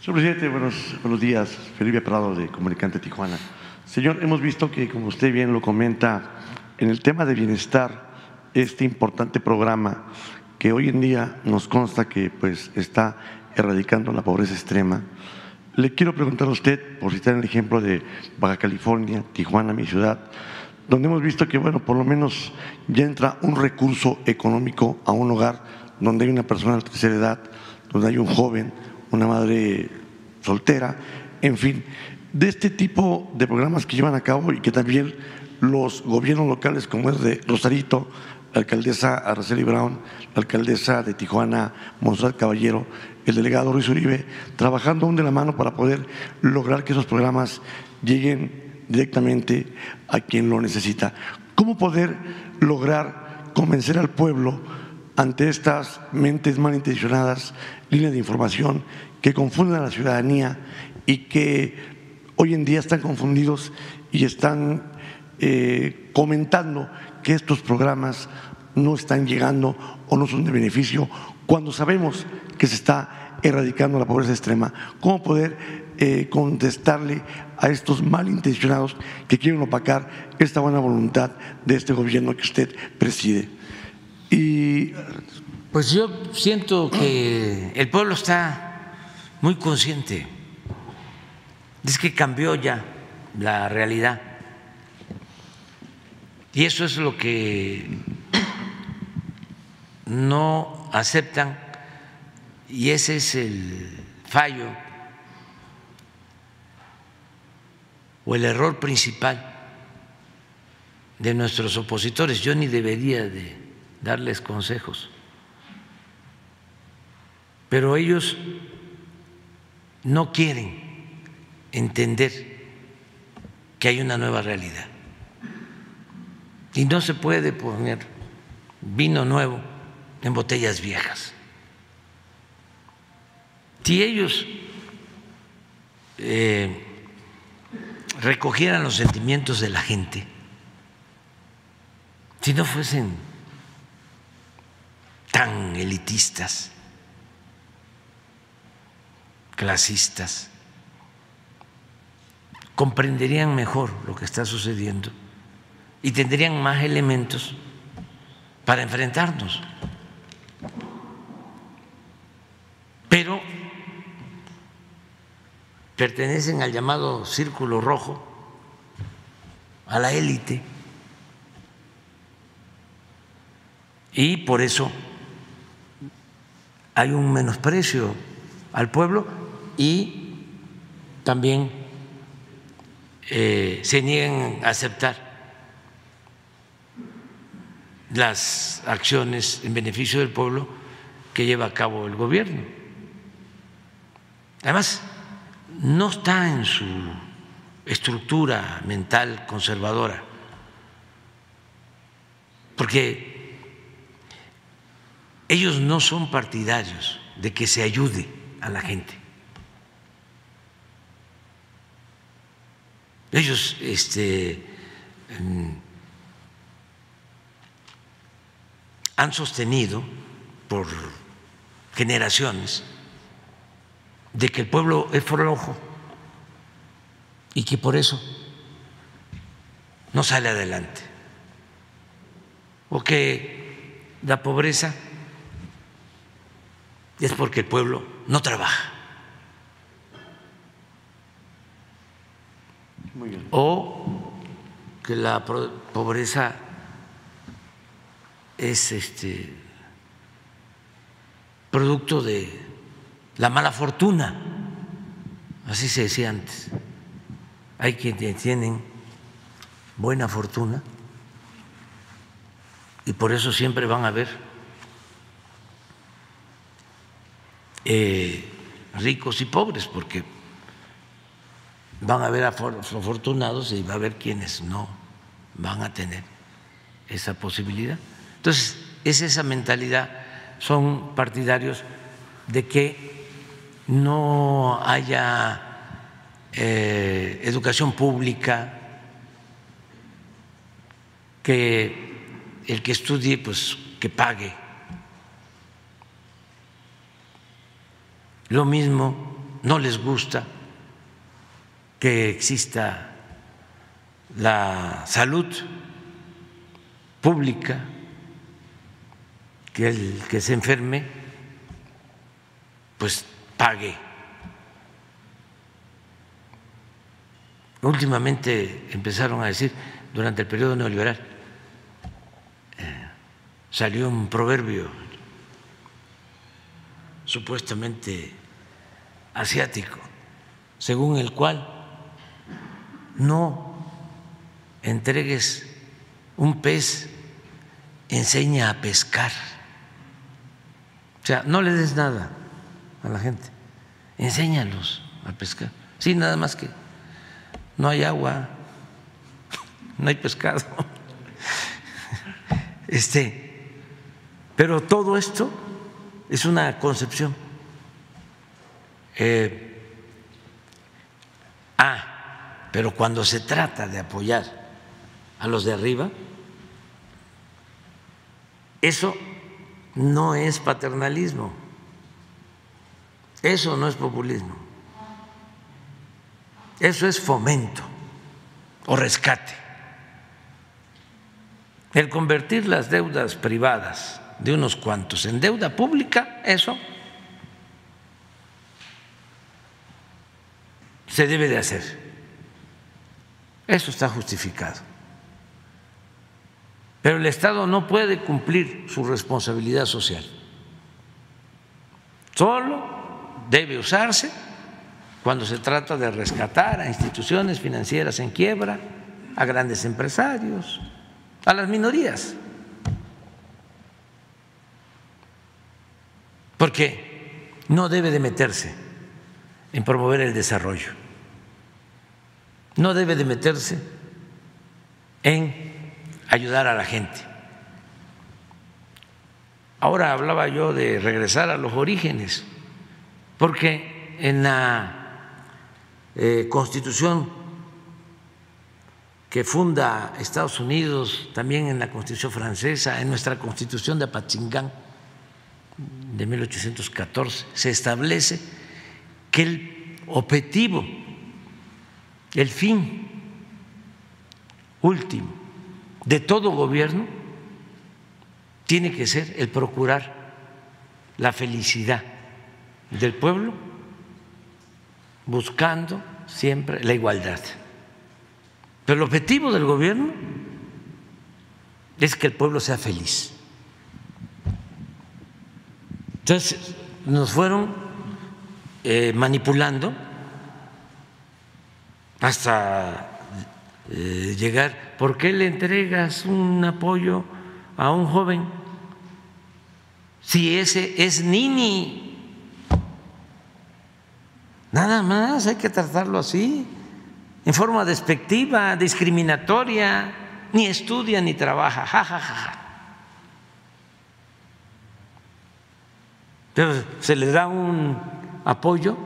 S4: Señor presidente, buenos, buenos días. Felipe Prado de Comunicante Tijuana. Señor, hemos visto que, como usted bien lo comenta, en el tema de bienestar, este importante programa que hoy en día nos consta que pues, está erradicando la pobreza extrema, le quiero preguntar a usted, por citar el ejemplo de Baja California, Tijuana, mi ciudad, donde hemos visto que, bueno, por lo menos ya entra un recurso económico a un hogar donde hay una persona de tercera edad, donde hay un joven, una madre soltera, en fin, de este tipo de programas que llevan a cabo y que también los gobiernos locales, como es de Rosarito, la alcaldesa Araceli Brown, la alcaldesa de Tijuana, Monserrat Caballero, el delegado Ruiz Uribe, trabajando aún de la mano para poder lograr que esos programas lleguen directamente a quien lo necesita. ¿Cómo poder lograr convencer al pueblo ante estas mentes malintencionadas, líneas de información que confunden a la ciudadanía y que hoy en día están confundidos y están eh, comentando que estos programas no están llegando o no son de beneficio cuando sabemos que se está erradicando la pobreza extrema? ¿Cómo poder eh, contestarle a estos malintencionados que quieren opacar esta buena voluntad de este gobierno que usted preside?
S1: Y pues yo siento que el pueblo está muy consciente. Es que cambió ya la realidad. Y eso es lo que no aceptan y ese es el fallo o el error principal de nuestros opositores. Yo ni debería de darles consejos, pero ellos no quieren entender que hay una nueva realidad y no se puede poner vino nuevo en botellas viejas. Si ellos eh, recogieran los sentimientos de la gente, si no fuesen tan elitistas, clasistas, comprenderían mejor lo que está sucediendo y tendrían más elementos para enfrentarnos. Pero pertenecen al llamado círculo rojo, a la élite, y por eso hay un menosprecio al pueblo y también eh, se niegan a aceptar las acciones en beneficio del pueblo que lleva a cabo el gobierno. Además, no está en su estructura mental conservadora, porque ellos no son partidarios de que se ayude a la gente. Ellos este, han sostenido por generaciones de que el pueblo es flojo y que por eso no sale adelante, o que la pobreza es porque el pueblo no trabaja, o que la pobreza es este producto de la mala fortuna, así se decía antes. Hay quienes tienen buena fortuna y por eso siempre van a haber eh, ricos y pobres, porque van a haber afortunados y va a haber quienes no van a tener esa posibilidad. Entonces, es esa mentalidad, son partidarios de que no haya eh, educación pública, que el que estudie, pues que pague. Lo mismo, no les gusta que exista la salud pública, que el que se enferme, pues pague. Últimamente empezaron a decir, durante el periodo neoliberal, eh, salió un proverbio supuestamente asiático, según el cual no entregues un pez, enseña a pescar. O sea, no le des nada a la gente, enséñalos a pescar. Sí, nada más que no hay agua, no hay pescado. Este, pero todo esto es una concepción. Eh, ah, pero cuando se trata de apoyar a los de arriba, eso no es paternalismo, eso no es populismo, eso es fomento o rescate. El convertir las deudas privadas de unos cuantos en deuda pública, eso se debe de hacer. Eso está justificado. Pero el Estado no puede cumplir su responsabilidad social. Solo debe usarse cuando se trata de rescatar a instituciones financieras en quiebra, a grandes empresarios, a las minorías. Porque no debe de meterse en promover el desarrollo, no debe de meterse en ayudar a la gente. Ahora hablaba yo de regresar a los orígenes, porque en la eh, constitución que funda Estados Unidos, también en la constitución francesa, en nuestra constitución de Apatzingán de 1814, se establece que el objetivo, el fin último de todo gobierno tiene que ser el procurar la felicidad del pueblo buscando siempre la igualdad. Pero el objetivo del gobierno es que el pueblo sea feliz. Entonces nos fueron eh, manipulando hasta eh, llegar, ¿por qué le entregas un apoyo a un joven si ese es Nini? Nada más hay que tratarlo así, en forma despectiva, discriminatoria, ni estudia ni trabaja, ja, Pero se le da un apoyo,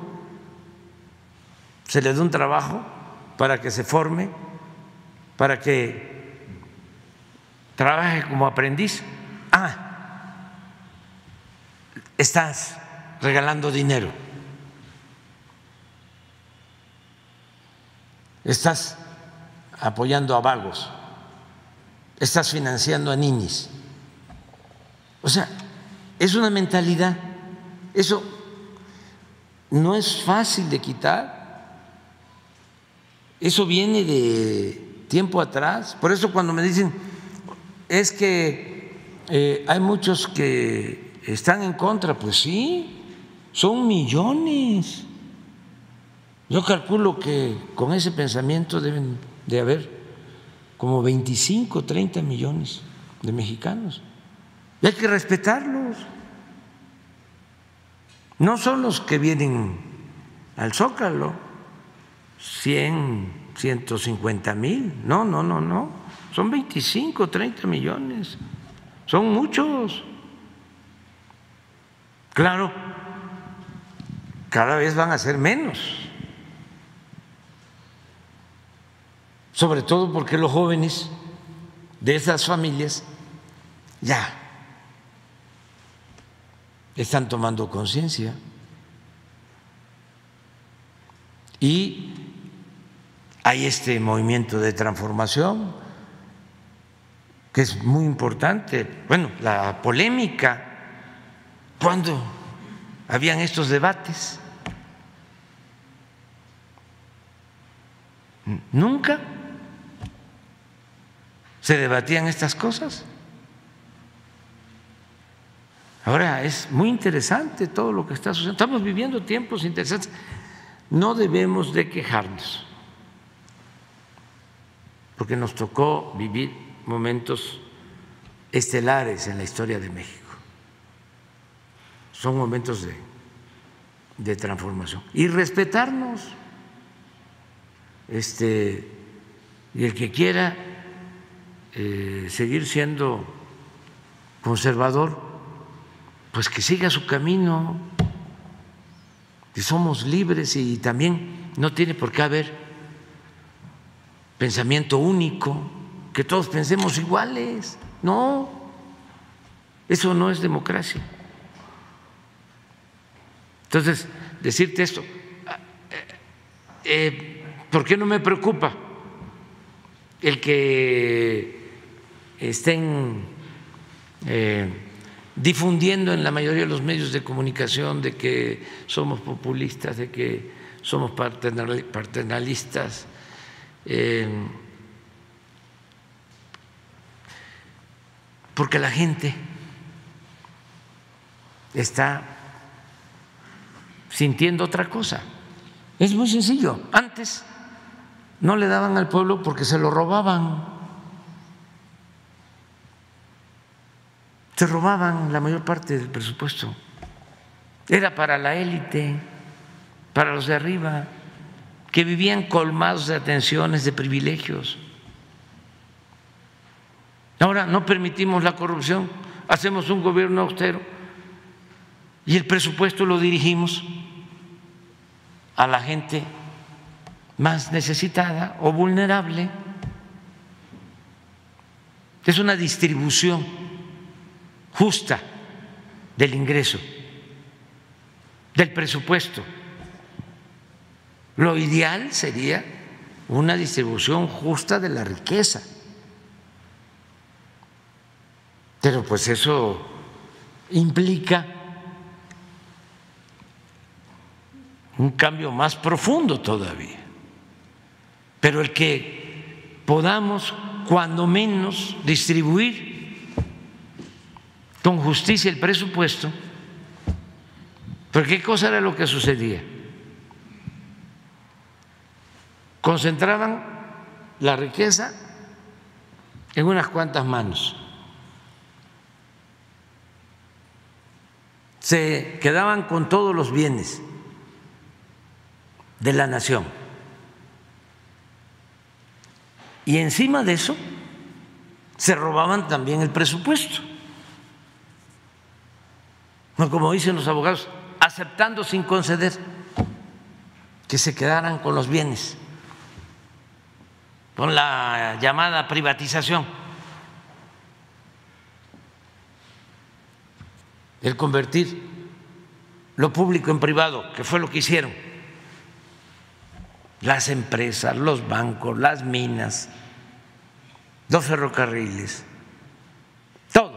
S1: se le da un trabajo para que se forme para que trabaje como aprendiz. Ah, estás regalando dinero. Estás apoyando a vagos. Estás financiando a niños. O sea, es una mentalidad. Eso no es fácil de quitar. Eso viene de tiempo atrás. Por eso cuando me dicen, es que eh, hay muchos que están en contra, pues sí, son millones. Yo calculo que con ese pensamiento deben de haber como 25, 30 millones de mexicanos. Y hay que respetarlos. No son los que vienen al Zócalo, 100, 150 mil. No, no, no, no. Son 25, 30 millones. Son muchos. Claro, cada vez van a ser menos. Sobre todo porque los jóvenes de esas familias ya están tomando conciencia. Y hay este movimiento de transformación que es muy importante. Bueno, la polémica, cuando habían estos debates, nunca se debatían estas cosas. Ahora es muy interesante todo lo que está sucediendo. Estamos viviendo tiempos interesantes. No debemos de quejarnos, porque nos tocó vivir momentos estelares en la historia de México. Son momentos de, de transformación. Y respetarnos. Este, y el que quiera eh, seguir siendo conservador, pues que siga su camino, que somos libres y también no tiene por qué haber pensamiento único, que todos pensemos iguales. No, eso no es democracia. Entonces, decirte esto, eh, ¿por qué no me preocupa el que estén... Eh, difundiendo en la mayoría de los medios de comunicación de que somos populistas, de que somos paternalistas. Eh, porque la gente está sintiendo otra cosa. Es muy sencillo. Antes no le daban al pueblo porque se lo robaban. Se robaban la mayor parte del presupuesto. Era para la élite, para los de arriba, que vivían colmados de atenciones, de privilegios. Ahora no permitimos la corrupción, hacemos un gobierno austero y el presupuesto lo dirigimos a la gente más necesitada o vulnerable. Es una distribución justa del ingreso, del presupuesto. Lo ideal sería una distribución justa de la riqueza. Pero pues eso implica un cambio más profundo todavía. Pero el que podamos, cuando menos, distribuir con justicia el presupuesto, porque ¿qué cosa era lo que sucedía? Concentraban la riqueza en unas cuantas manos. Se quedaban con todos los bienes de la nación. Y encima de eso se robaban también el presupuesto como dicen los abogados, aceptando sin conceder que se quedaran con los bienes, con la llamada privatización, el convertir lo público en privado, que fue lo que hicieron. Las empresas, los bancos, las minas, los ferrocarriles, todo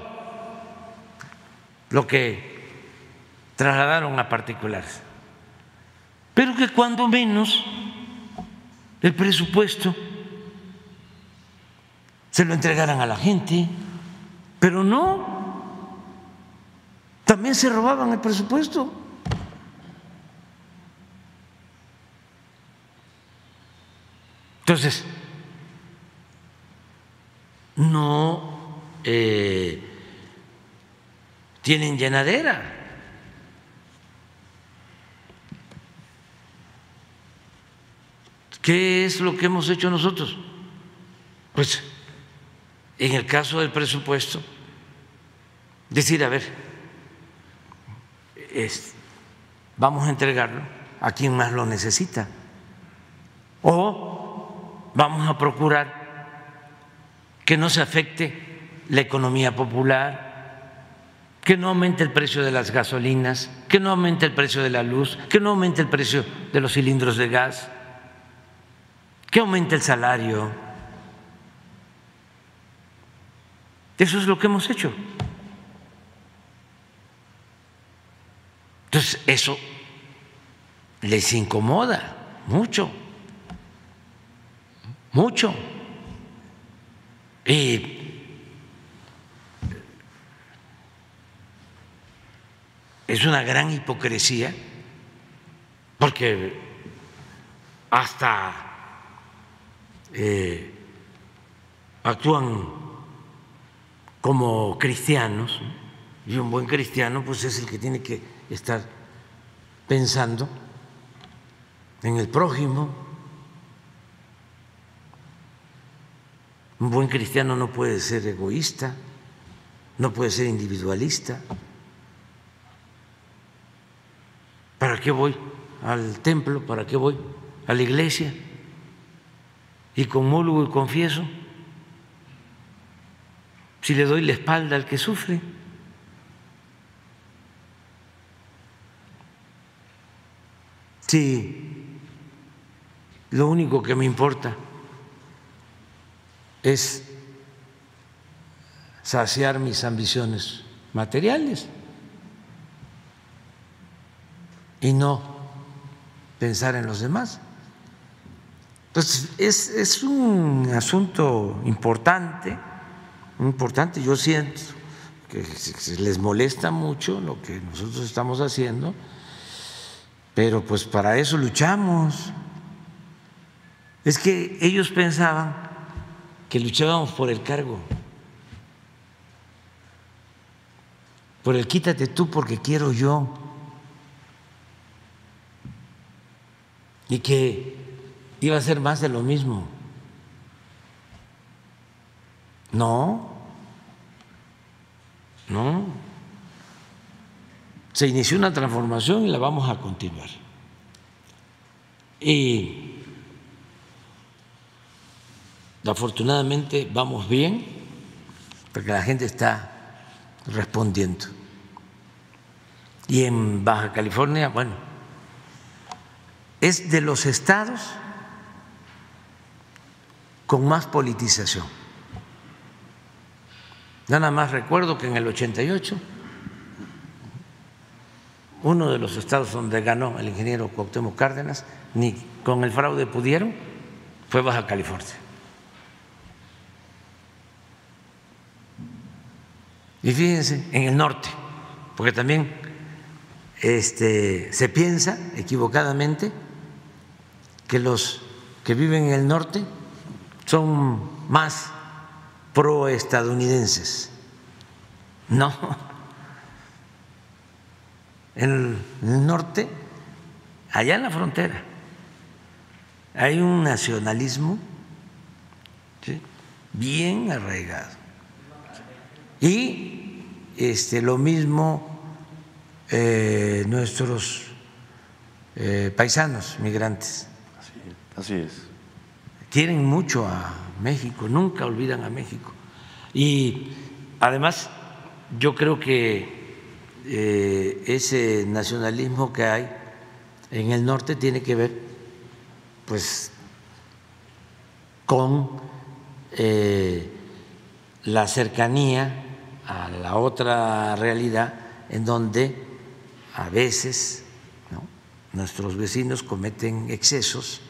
S1: lo que trasladaron a particulares. Pero que cuando menos el presupuesto se lo entregaran a la gente, pero no, también se robaban el presupuesto. Entonces, no eh, tienen llenadera. ¿Qué es lo que hemos hecho nosotros? Pues en el caso del presupuesto, decir, a ver, vamos a entregarlo a quien más lo necesita. O vamos a procurar que no se afecte la economía popular, que no aumente el precio de las gasolinas, que no aumente el precio de la luz, que no aumente el precio de los cilindros de gas que aumente el salario. Eso es lo que hemos hecho. Entonces, eso les incomoda mucho, mucho. Y es una gran hipocresía porque hasta eh, actúan como cristianos y un buen cristiano pues es el que tiene que estar pensando en el prójimo. Un buen cristiano no puede ser egoísta, no puede ser individualista. ¿Para qué voy al templo? ¿Para qué voy a la iglesia? Y comulgo y confieso. Si le doy la espalda al que sufre. Si lo único que me importa es saciar mis ambiciones materiales y no pensar en los demás. Entonces, es, es un asunto importante, importante. Yo siento que les molesta mucho lo que nosotros estamos haciendo, pero pues para eso luchamos. Es que ellos pensaban que luchábamos por el cargo, por el quítate tú porque quiero yo. y que iba a ser más de lo mismo. No, no. Se inició una transformación y la vamos a continuar. Y afortunadamente vamos bien porque la gente está respondiendo. Y en Baja California, bueno, es de los estados con más politización. Nada más recuerdo que en el 88 uno de los estados donde ganó el ingeniero Cuauhtémoc Cárdenas ni con el fraude pudieron fue Baja California. Y fíjense, en el norte, porque también este, se piensa equivocadamente que los que viven en el norte son más proestadounidenses. No. En el norte, allá en la frontera, hay un nacionalismo bien arraigado. Y este, lo mismo eh, nuestros eh, paisanos migrantes
S4: Así es.
S1: Quieren mucho a México, nunca olvidan a México. Y además, yo creo que eh, ese nacionalismo que hay en el norte tiene que ver, pues, con eh, la cercanía a la otra realidad en donde a veces nuestros vecinos cometen excesos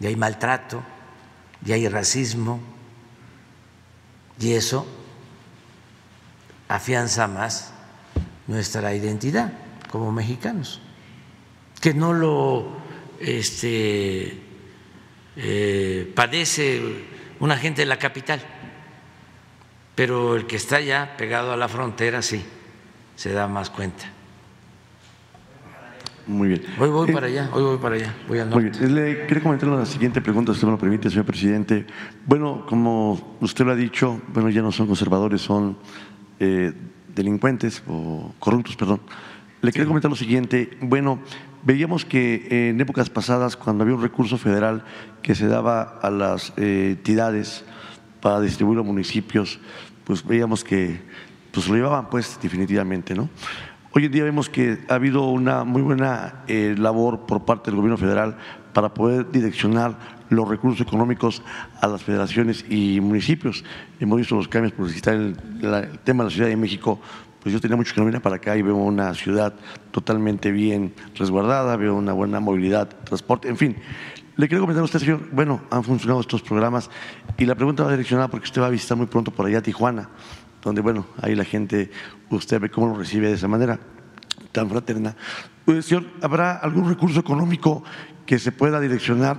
S1: y hay maltrato, y hay racismo, y eso afianza más nuestra identidad como mexicanos, que no lo este, eh, padece una gente de la capital, pero el que está ya pegado a la frontera sí se da más cuenta.
S4: Muy bien.
S1: Hoy voy eh, para allá, hoy voy para allá, voy al norte.
S4: Muy bien. Le quería comentar la siguiente pregunta, si usted me lo permite, señor presidente. Bueno, como usted lo ha dicho, bueno, ya no son conservadores, son eh, delincuentes o corruptos, perdón. Le quería comentar lo siguiente. Bueno, veíamos que en épocas pasadas, cuando había un recurso federal que se daba a las eh, entidades para distribuir a municipios, pues veíamos que pues lo llevaban pues definitivamente, ¿no? Hoy en día vemos que ha habido una muy buena eh, labor por parte del gobierno federal para poder direccionar los recursos económicos a las federaciones y municipios. Hemos visto los cambios, por citar el, tema de la Ciudad de México, pues yo tenía mucho que no para acá y veo una ciudad totalmente bien resguardada, veo una buena movilidad, transporte, en fin. Le quiero comentar a usted, señor, bueno, han funcionado estos programas y la pregunta va direccionada porque usted va a visitar muy pronto por allá Tijuana, donde, bueno, ahí la gente, usted ve cómo lo recibe de esa manera tan fraterna. Señor, ¿habrá algún recurso económico que se pueda direccionar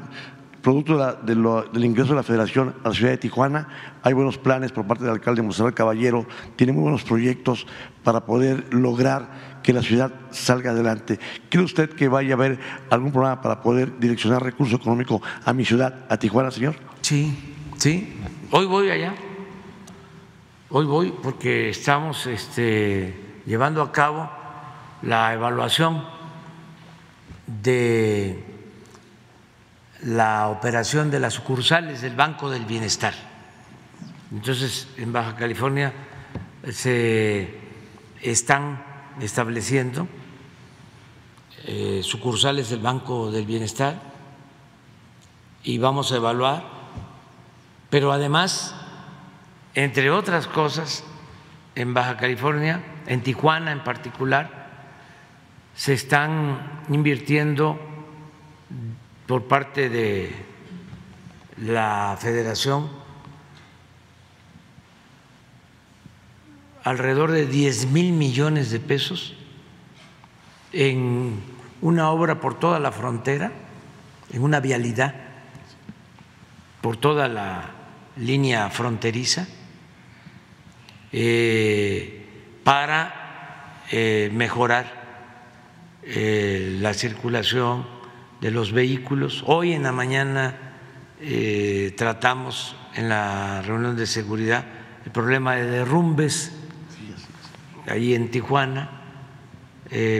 S4: producto del ingreso de la Federación a la ciudad de Tijuana? Hay buenos planes por parte del alcalde Monserrat Caballero, tiene muy buenos proyectos para poder lograr que la ciudad salga adelante. ¿Cree usted que vaya a haber algún programa para poder direccionar recurso económico a mi ciudad, a Tijuana, señor?
S1: Sí, sí. Hoy voy allá. Hoy voy porque estamos este, llevando a cabo la evaluación de la operación de las sucursales del Banco del Bienestar. Entonces, en Baja California se están estableciendo eh, sucursales del Banco del Bienestar y vamos a evaluar, pero además, entre otras cosas, en Baja California, en Tijuana en particular, se están invirtiendo por parte de la Federación alrededor de 10 mil millones de pesos en una obra por toda la frontera, en una vialidad por toda la línea fronteriza, eh, para eh, mejorar eh, la circulación de los vehículos. Hoy en la mañana tratamos en la reunión de seguridad el problema de derrumbes ahí en Tijuana,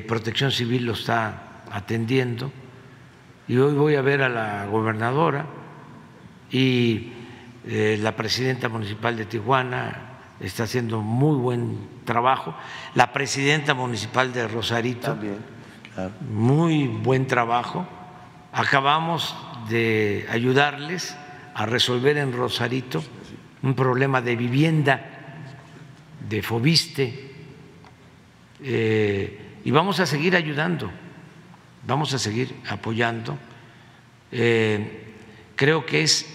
S1: Protección Civil lo está atendiendo y hoy voy a ver a la gobernadora y la presidenta municipal de Tijuana está haciendo muy buen trabajo, la presidenta municipal de Rosarito, muy buen trabajo. Acabamos de ayudarles a resolver en Rosarito un problema de vivienda, de Fobiste, eh, y vamos a seguir ayudando, vamos a seguir apoyando. Eh, creo que es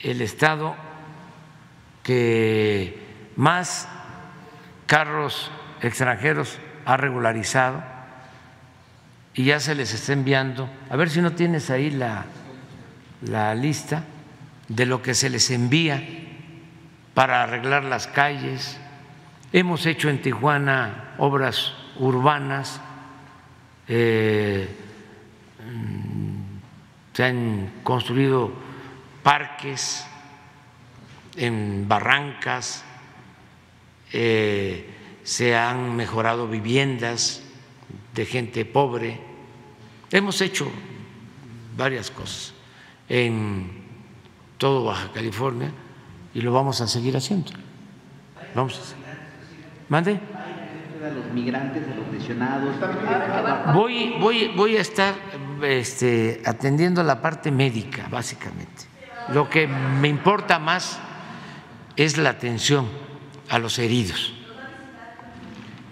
S1: el Estado que más carros extranjeros ha regularizado y ya se les está enviando. A ver si no tienes ahí la, la lista de lo que se les envía para arreglar las calles, Hemos hecho en Tijuana obras urbanas, eh, mm, se han construido parques en barrancas, eh, se han mejorado viviendas de gente pobre. Hemos hecho varias cosas en todo Baja California y lo vamos a seguir haciendo. Vamos a seguir. ¿Mande?
S5: los migrantes, los lesionados.
S1: Voy, voy, voy a estar este, atendiendo la parte médica, básicamente. Lo que me importa más es la atención a los heridos.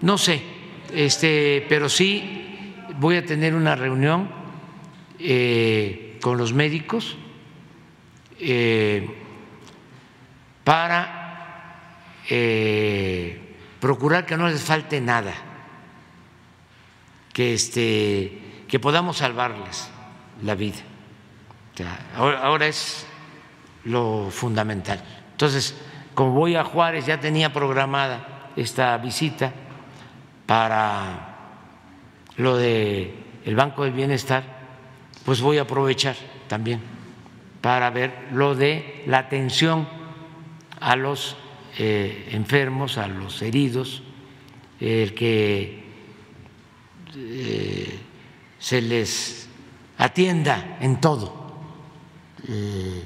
S1: No sé, este, pero sí voy a tener una reunión eh, con los médicos eh, para eh, procurar que no les falte nada, que, este, que podamos salvarles la vida. ahora, es lo fundamental. Entonces, como voy a Juárez, ya tenía programada esta visita para lo de el Banco del Bienestar, pues voy a aprovechar también para ver lo de la atención a los eh, enfermos, a los heridos, el que eh, se les atienda en todo. Eh,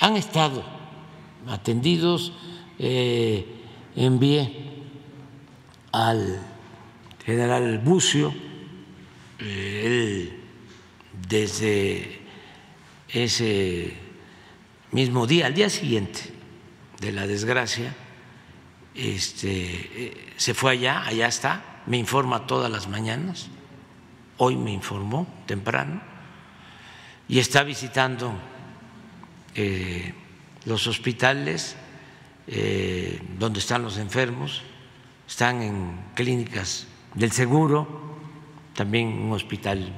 S1: han estado atendidos, envié al general Bucio, él desde ese mismo día, al día siguiente de la desgracia, este, eh, se fue allá, allá está, me informa todas las mañanas, hoy me informó temprano, y está visitando eh, los hospitales eh, donde están los enfermos, están en clínicas del seguro, también un hospital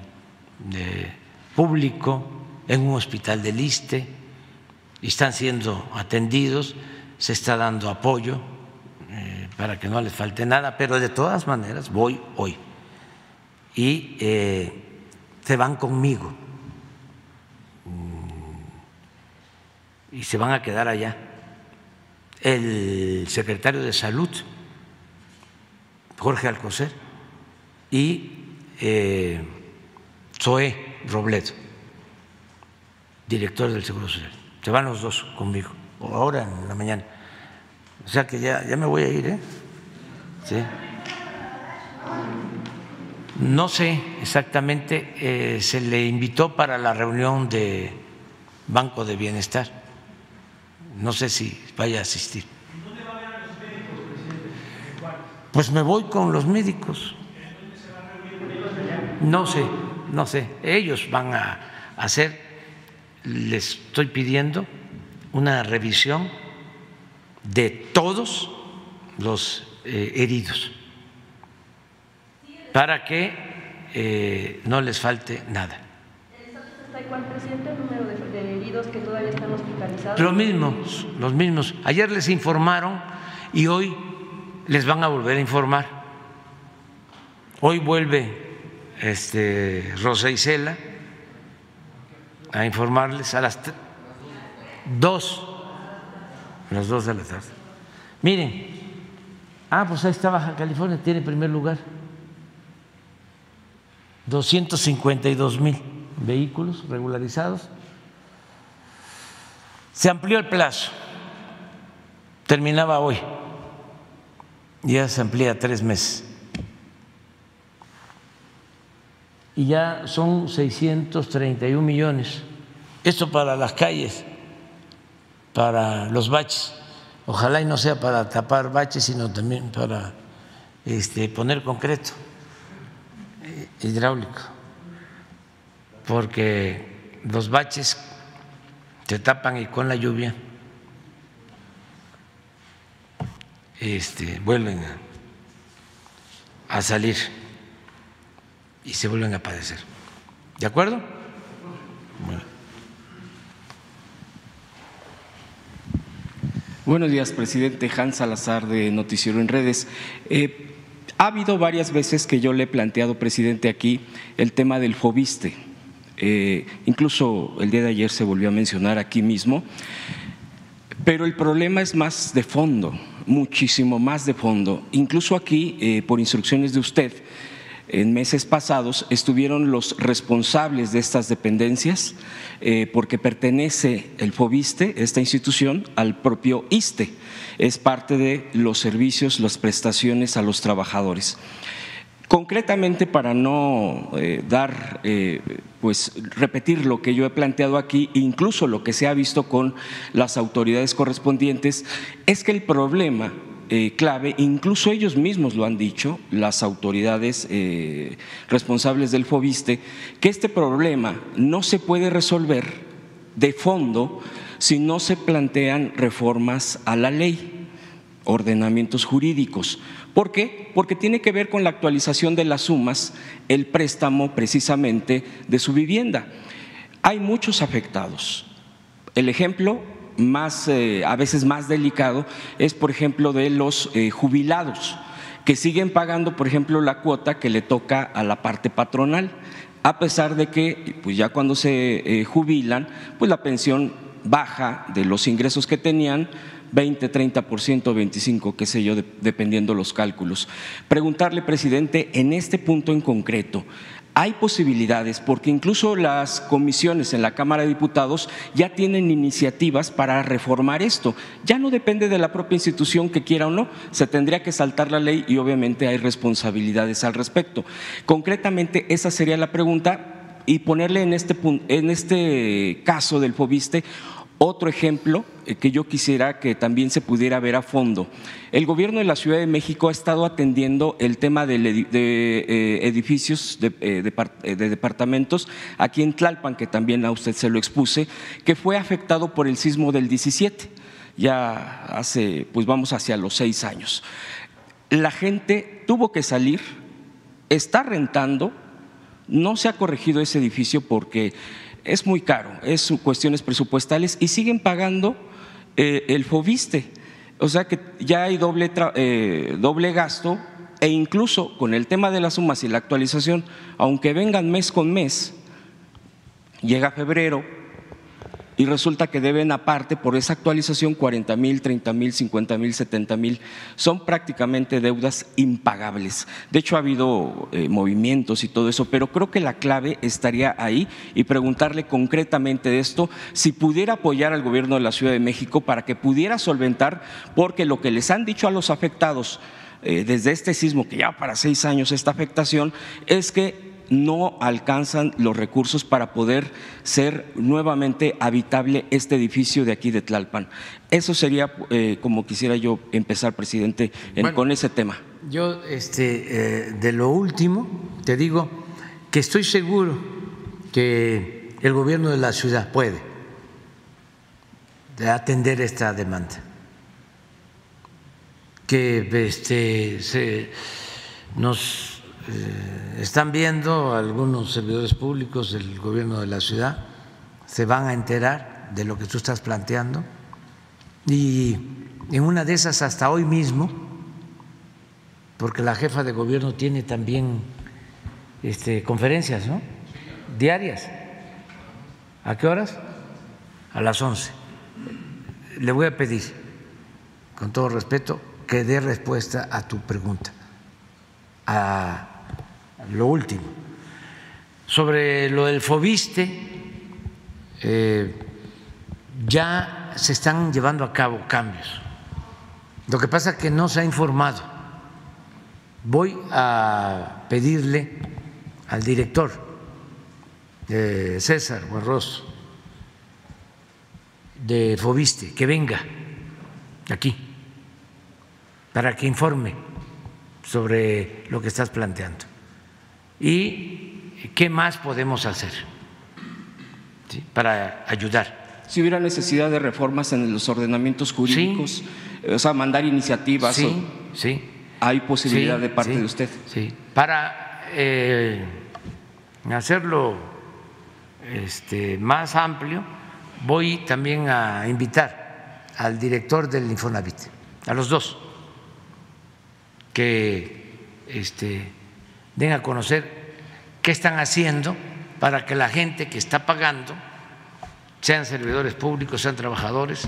S1: público, en un hospital del ISTE, y están siendo atendidos, se está dando apoyo eh, para que no les falte nada, pero de todas maneras voy hoy. Y eh, se van conmigo y se van a quedar allá. El secretario de Salud, Jorge Alcocer, y eh, Zoé Robledo, director del Seguro Social. Se van los dos conmigo, ahora en la mañana. O sea que ya, ya me voy a ir, ¿eh? Sí. No sé exactamente, eh, se le invitó para la reunión de Banco de Bienestar. No sé si vaya a asistir. Pues me voy con los médicos. No sé, no sé. Ellos van a hacer, les estoy pidiendo una revisión de todos los eh, heridos para que eh, no les falte nada. Los mismos, los mismos. Ayer les informaron y hoy les van a volver a informar. Hoy vuelve este, Rosa Isela a informarles a las dos las dos de la tarde. Miren, ah, pues ahí está Baja California, tiene primer lugar. 252 mil vehículos regularizados. Se amplió el plazo, terminaba hoy, ya se amplía tres meses. Y ya son 631 millones. Esto para las calles para los baches. Ojalá y no sea para tapar baches, sino también para este, poner concreto eh, hidráulico, porque los baches se tapan y con la lluvia este, vuelven a, salir y se vuelven a padecer. ¿De acuerdo? Bueno.
S6: Buenos días, presidente Hans Salazar de Noticiero en Redes. Eh, ha habido varias veces que yo le he planteado, presidente, aquí el tema del FOBISTE. Eh, incluso el día de ayer se volvió a mencionar aquí mismo. Pero el problema es más de fondo, muchísimo más de fondo. Incluso aquí, eh, por instrucciones de usted, en meses pasados estuvieron los responsables de estas dependencias, eh, porque pertenece el FOBISTE, esta institución, al propio ISTE. Es parte de los servicios, las prestaciones a los trabajadores. Concretamente, para no eh, dar, eh, pues repetir lo que yo he planteado aquí, incluso lo que se ha visto con las autoridades correspondientes, es que el problema eh, clave, incluso ellos mismos lo han dicho, las autoridades responsables del FOBISTE, que este problema no se puede resolver de fondo si no se plantean reformas a la ley, ordenamientos jurídicos. ¿Por qué? Porque tiene que ver con la actualización de las sumas, el préstamo precisamente de su vivienda. Hay muchos afectados. El ejemplo más, eh, a veces más delicado es, por ejemplo, de los eh, jubilados, que siguen pagando, por ejemplo, la cuota que le toca a la parte patronal, a pesar de que, pues ya cuando se eh, jubilan, pues la pensión baja de los ingresos que tenían 20, 30%, 25, qué sé yo, dependiendo los cálculos. Preguntarle, presidente, en este punto en concreto, hay posibilidades, porque incluso las comisiones en la Cámara de Diputados ya tienen iniciativas para reformar esto. Ya no depende de la propia institución que quiera o no, se tendría que saltar la ley y obviamente hay responsabilidades al respecto. Concretamente, esa sería la pregunta y ponerle en este, en este caso del FOBISTE otro ejemplo eh, que yo quisiera que también se pudiera ver a fondo. El gobierno de la Ciudad de México ha estado atendiendo el tema de, eh, edificios eh, de departamentos aquí en Tlalpan, que también a usted se lo expuse, que fue afectado por el sismo del 17, ya hace, pues vamos hacia los seis años. La gente tuvo que salir, está rentando, no se ha corregido ese edificio porque es muy caro, es cuestiones presupuestales y siguen pagando eh, el FOBISTE. O sea que ya hay doble, eh, doble gasto e incluso con el tema de las sumas y la actualización, aunque vengan mes con mes, llega febrero y resulta que deben aparte por esa actualización 40 mil, 30 mil, 50 mil, 70 mil. Son prácticamente deudas impagables. De hecho, ha habido eh, movimientos y todo eso, pero creo que la clave estaría ahí y preguntarle concretamente de esto si pudiera apoyar al gobierno de la Ciudad de México para que pudiera solventar, porque lo que les han dicho a los afectados eh, desde este sismo, que ya para seis años esta afectación, es que no alcanzan los recursos para poder ser nuevamente habitable este edificio de aquí de Tlalpan. Eso sería eh, como quisiera yo empezar, presidente, en-
S1: Bueno.
S6: con ese tema.
S1: Yo, este, eh, de lo último, te digo que estoy seguro que el gobierno de la ciudad puede atender esta demanda. Que este, se, nos eh, están viendo algunos servidores públicos del gobierno de la ciudad, se van a enterar de lo que tú estás planteando y en una de esas hasta hoy mismo porque la jefa de gobierno tiene también este, conferencias, ¿no? Diarias. ¿A qué horas? A las 11. Le voy a pedir, con todo respeto, que dé respuesta a tu pregunta, a lo último. Sobre lo del FOBISTE, eh, ya se están llevando a cabo cambios. Lo que pasa es que no se ha informado voy a pedirle al director eh, César Buenros de Fobiste que venga aquí para que informe sobre lo que estás planteando y qué más podemos hacer ¿sí? para ayudar.
S6: Si hubiera necesidad de reformas en los ordenamientos jurídicos, eh, o sea, mandar iniciativas,
S1: Sí,
S6: o-
S1: sí.
S6: hay posibilidad
S1: Sí,
S6: de parte de usted.
S1: Sí, para eh, hacerlo este, más amplio, voy también a invitar al director del Infonavit, a los dos, que este, den a conocer qué están haciendo para que la gente que está pagando, sean servidores públicos, sean trabajadores,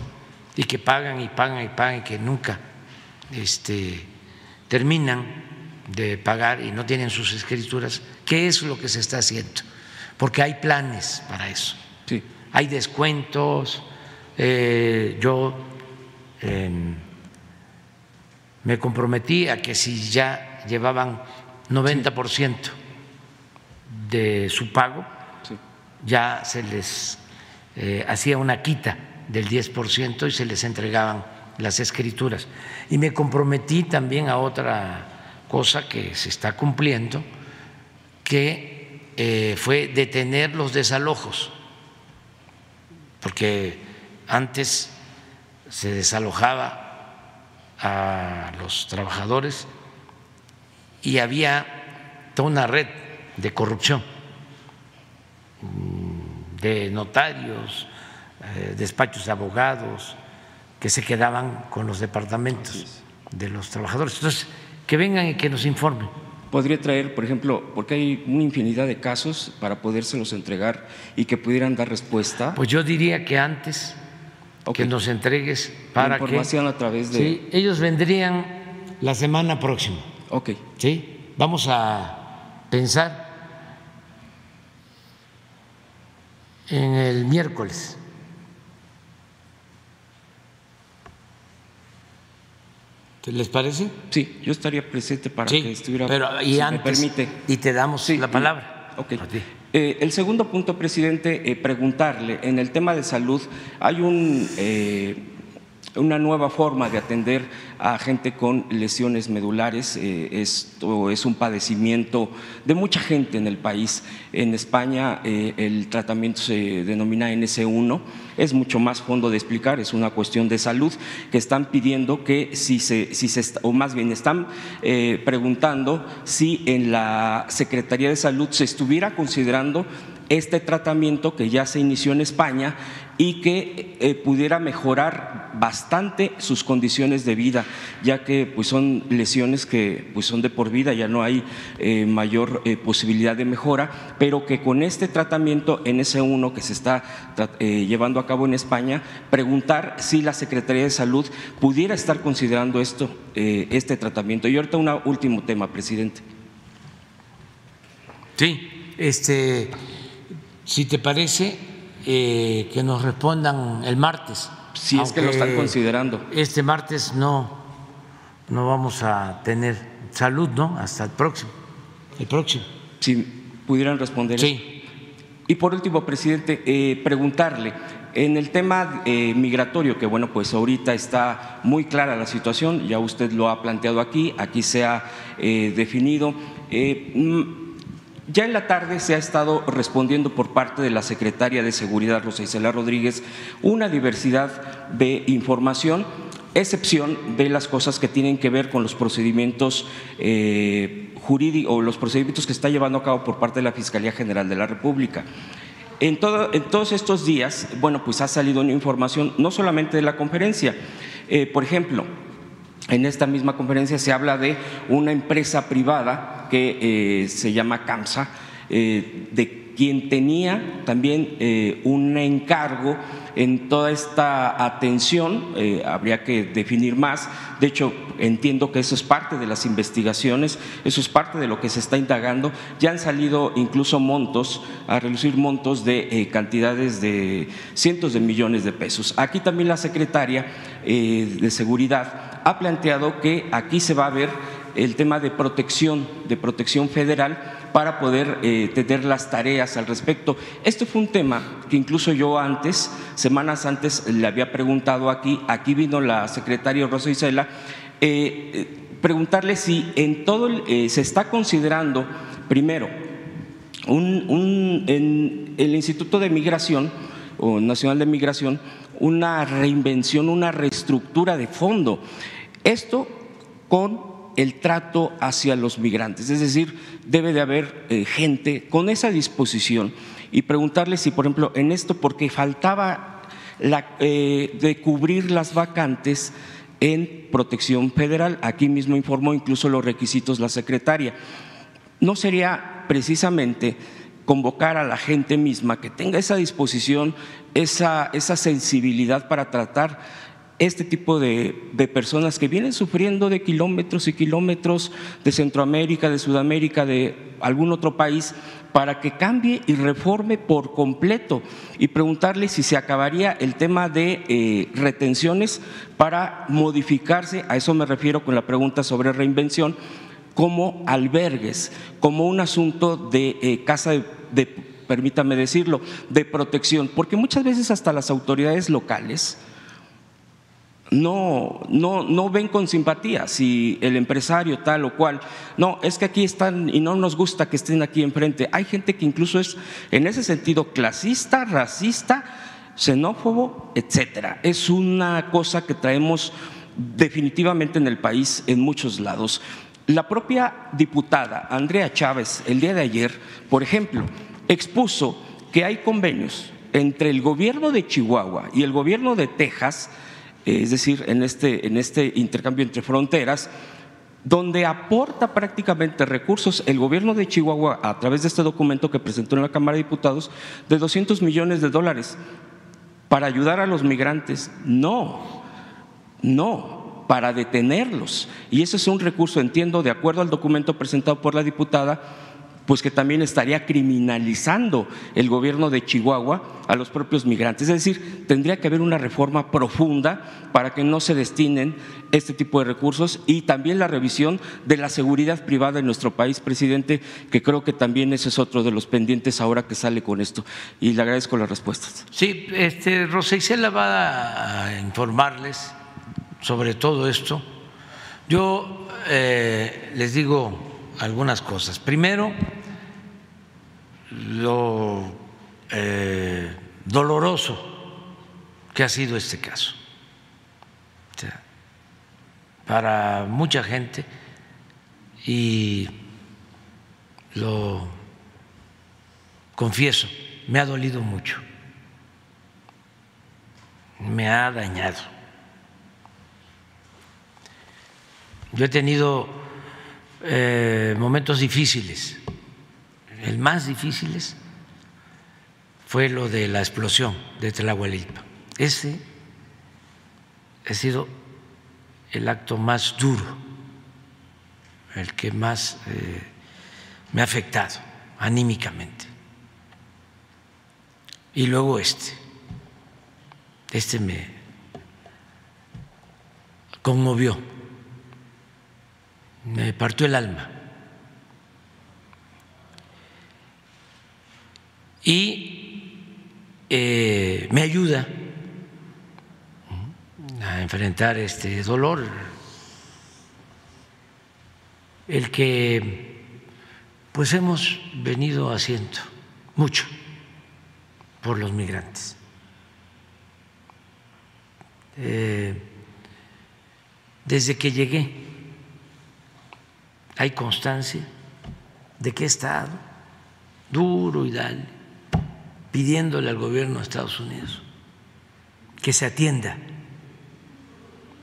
S1: y que pagan y pagan y pagan y que nunca este, terminan de pagar y no tienen sus escrituras, ¿qué es lo que se está haciendo? Porque hay planes para eso,
S6: Sí.
S1: hay descuentos, eh, yo em, me comprometí a que si ya llevaban 90% de su pago,
S6: Sí.
S1: ya se les eh, hacía una quita del 10% y se les entregaban las escrituras. Y me comprometí también a otra cosa que se está cumpliendo, que eh, fue detener los desalojos, porque antes se desalojaba a los trabajadores y había toda una red de corrupción de notarios, eh, despachos de abogados que se quedaban con los departamentos de los trabajadores. Entonces, que vengan y que nos informen.
S6: Podría traer, por ejemplo, porque hay una infinidad de casos para podérselos entregar y que pudieran dar respuesta.
S1: Pues yo diría que antes que nos entregues para
S6: La información a través de.
S1: sí, ellos vendrían la semana próxima.
S6: Ok.
S1: ¿sí? Vamos a pensar en el miércoles. ¿Te les parece?
S6: Sí, yo estaría presente para
S1: Sí,
S6: que estuviera.
S1: pero y
S6: si me
S1: antes
S6: permite.
S1: y te damos
S6: Sí,
S1: la
S6: y-
S1: palabra.
S6: ok.
S1: A ti.
S6: Eh, el segundo punto, presidente, eh, preguntarle, en el tema de salud hay un, eh, una nueva forma de atender a gente con lesiones medulares. esto es un padecimiento de mucha gente en el país. En España el tratamiento se denomina NS1, es mucho más fondo de explicar, es una cuestión de salud que están pidiendo que si se, si se o más bien están preguntando si en la Secretaría de Salud se estuviera considerando este tratamiento que ya se inició en España y que eh, pudiera mejorar bastante sus condiciones de vida, ya que pues, son lesiones que pues, son de por vida, ya no hay eh, mayor eh, posibilidad de mejora, pero que con este tratamiento en ese 1 que se está llevando a cabo en España, preguntar si la Secretaría de Salud pudiera estar considerando esto, este tratamiento. Y ahorita un último tema, presidente.
S1: Sí, este si te parece, eh, que nos respondan el martes.
S6: Si es que lo están considerando.
S1: Este martes no, no vamos a tener salud, ¿no? Hasta el próximo. El próximo.
S6: Si pudieran responder.
S1: Sí.
S6: Y por último, presidente, eh, preguntarle. En el tema eh, migratorio, que bueno, pues ahorita está muy clara la situación, ya usted lo ha planteado aquí, aquí se ha definido. Ya en la tarde se ha estado respondiendo por parte de la secretaria de Seguridad, Rosa Isela Rodríguez, una diversidad de información, excepción de las cosas que tienen que ver con los procedimientos eh, jurídicos o los procedimientos que está llevando a cabo por parte de la Fiscalía General de la República. En, en todos estos días, bueno, pues ha salido una información no solamente de la conferencia, eh, por ejemplo, en esta misma conferencia se habla de una empresa privada que eh, se llama CAMSA, eh, de quien tenía también eh, un encargo en toda esta atención, habría que definir más, de hecho entiendo que eso es parte de las investigaciones, eso es parte de lo que se está indagando, ya han salido incluso montos, a reducir montos de cantidades de cientos de millones de pesos. Aquí también la secretaria de Seguridad ha planteado que aquí se va a ver el tema de protección, de protección federal para poder eh, tener las tareas al respecto. Este fue un tema que incluso yo antes, semanas antes, le había preguntado aquí, aquí vino la secretaria Rosa Isela, eh, eh, preguntarle si en todo se está considerando, primero, un, en el Instituto de Migración o Nacional de Migración, una reinvención, una reestructura de fondo. Esto con el trato hacia los migrantes, es decir, debe de haber eh, gente con esa disposición y preguntarle si, por ejemplo, en esto, porque faltaba eh, de cubrir las vacantes en protección federal, aquí mismo informó incluso los requisitos la secretaria, ¿no sería precisamente convocar a la gente misma que tenga esa disposición, esa, esa sensibilidad para tratar este tipo de, personas que vienen sufriendo de kilómetros y kilómetros de Centroamérica, de Sudamérica, de algún otro país, para que cambie y reforme por completo y preguntarle si se acabaría el tema de eh, retenciones para modificarse, a eso me refiero con la pregunta sobre reinvención, como albergues, como un asunto de eh, casa de, permítame decirlo, de protección, porque muchas veces hasta las autoridades locales, no, no, no ven con simpatía si el empresario tal o cual, no, es que aquí están y no nos gusta que estén aquí enfrente. Hay gente que incluso es en ese sentido clasista, racista, xenófobo, etcétera. Es una cosa que traemos definitivamente en el país en muchos lados. La propia diputada Andrea Chávez el día de ayer, por ejemplo, expuso que hay convenios entre el gobierno de Chihuahua y el gobierno de Texas es decir, en este, en este intercambio entre fronteras, donde aporta prácticamente recursos el gobierno de Chihuahua a través de este documento que presentó en la Cámara de Diputados de 200 millones de dólares para ayudar a los migrantes. No, no, para detenerlos. Y ese es un recurso, entiendo, de acuerdo al documento presentado por la diputada, pues que también estaría criminalizando el gobierno de Chihuahua a los propios migrantes. Es decir, tendría que haber una reforma profunda para que no se destinen este tipo de recursos y también la revisión de la seguridad privada en nuestro país, presidente, que creo que también ese es otro de los pendientes ahora que sale con esto. Y le agradezco las respuestas.
S1: Sí, este, Rosa Isela va a informarles sobre todo esto. Yo eh, les digo algunas cosas. Primero, lo eh, doloroso que ha sido este caso. Para mucha gente y lo confieso, me ha dolido mucho, me ha dañado. Yo he tenido eh, momentos difíciles, el más difíciles fue lo de la explosión de Tlahuelilpa. Ese ha sido el acto más duro, el que más eh, me ha afectado anímicamente. Y luego este, este me conmovió, me partió el alma. Y eh, me ayuda a enfrentar este dolor, el que pues hemos venido haciendo mucho por los migrantes. Eh, desde que llegué hay constancia de que he estado duro y dale, pidiéndole al gobierno de Estados Unidos que se atienda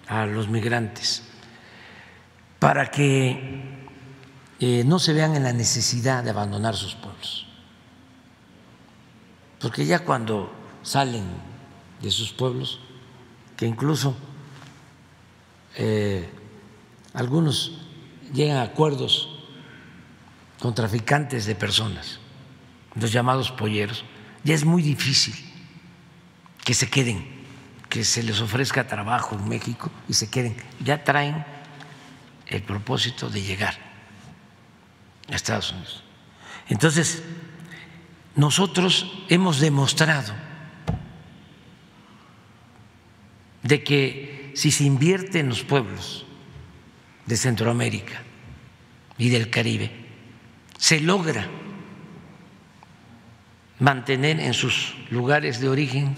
S1: a los migrantes para que eh, no se vean en la necesidad de abandonar sus pueblos. Porque ya cuando salen de sus pueblos, que incluso eh, algunos llegan a acuerdos con traficantes de personas, los llamados polleros, ya es muy difícil que se queden que se les ofrezca trabajo en México y se queden. Ya traen el propósito de llegar a Estados Unidos. Entonces, nosotros hemos demostrado de que si se invierte en los pueblos de Centroamérica y del Caribe, se logra mantener en sus lugares de origen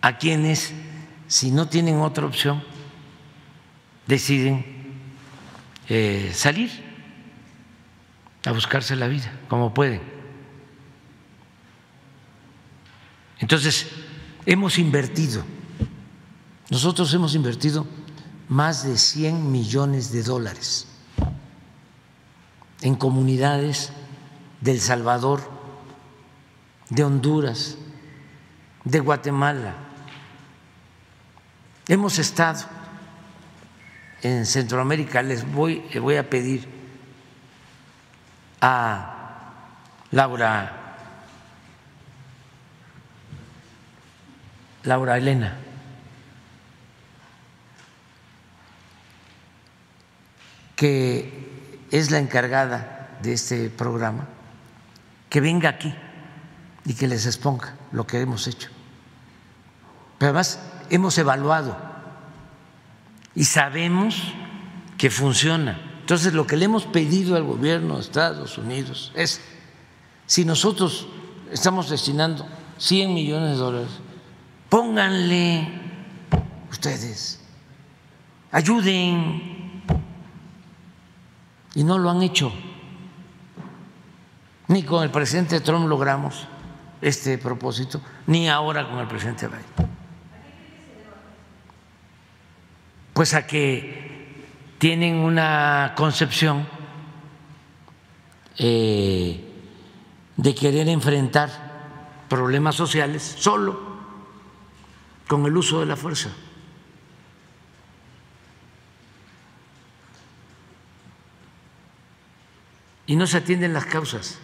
S1: a quienes, si no tienen otra opción, deciden eh, salir a buscarse la vida, como pueden. Entonces, hemos invertido, nosotros hemos invertido más de 100 millones de dólares en comunidades del Salvador, de Honduras, de Guatemala, Hemos estado en Centroamérica, les voy, voy a pedir a Laura, Laura Elena, que es la encargada de este programa, que venga aquí y que les exponga lo que hemos hecho. Pero además hemos evaluado y sabemos que funciona. Entonces, lo que le hemos pedido al gobierno de Estados Unidos es, si nosotros estamos destinando 100 millones de dólares, pónganle ustedes, ayuden. Y no lo han hecho. Ni con el presidente Trump logramos este propósito, ni ahora con el presidente Biden. pues a que tienen una concepción eh, de querer enfrentar problemas sociales solo con el uso de la fuerza. Y no se atienden las causas.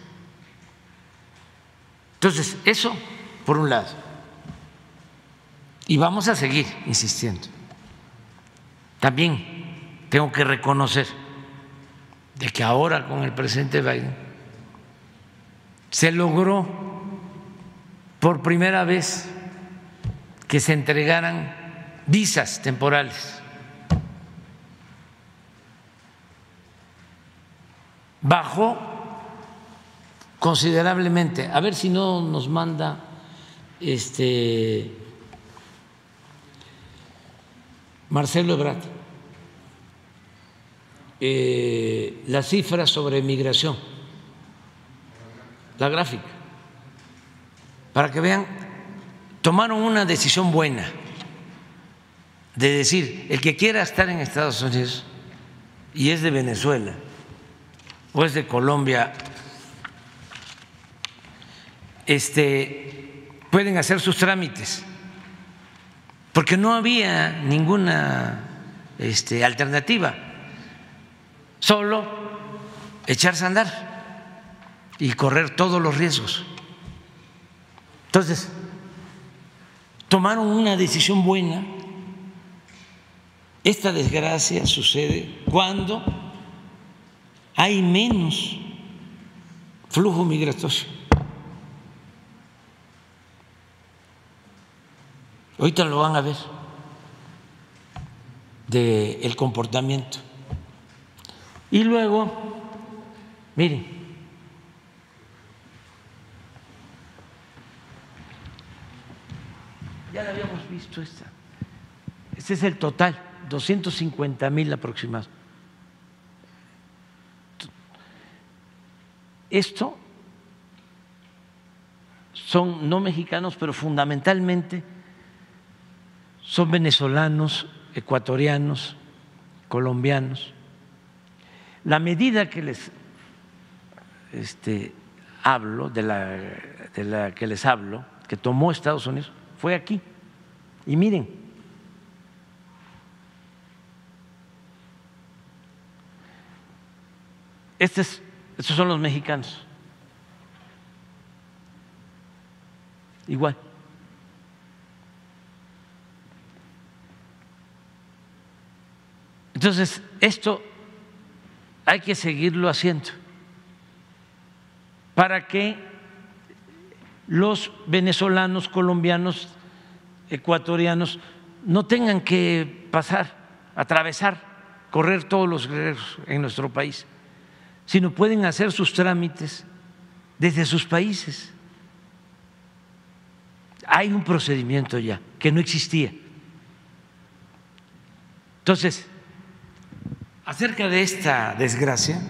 S1: Entonces, eso por un lado. Y vamos a seguir insistiendo. También tengo que reconocer de que ahora con el presidente Biden se logró por primera vez que se entregaran visas temporales. Bajó considerablemente. A ver si no nos manda este Marcelo Ebrard eh, la cifra sobre migración, la gráfica, para que vean, tomaron una decisión buena de decir, el que quiera estar en Estados Unidos y es de Venezuela o es de Colombia, este, pueden hacer sus trámites, porque no había ninguna este, alternativa solo echarse a andar y correr todos los riesgos. Entonces, tomaron una decisión buena. Esta desgracia sucede cuando hay menos flujo migratorio. Ahorita lo van a ver del el comportamiento. Y luego, miren, ya la habíamos visto esta. Este es el total, 250 mil aproximados. Esto son no mexicanos, pero fundamentalmente son venezolanos, ecuatorianos, colombianos la medida que les este, hablo, de la, de la que les hablo, que tomó Estados Unidos, fue aquí. Y miren, estos son los mexicanos. Igual. Entonces, esto hay que seguirlo haciendo para que los venezolanos, colombianos, ecuatorianos no tengan que pasar, atravesar, correr todos los guerreros en nuestro país, sino pueden hacer sus trámites desde sus países. Hay un procedimiento ya que no existía. Entonces, acerca de esta desgracia,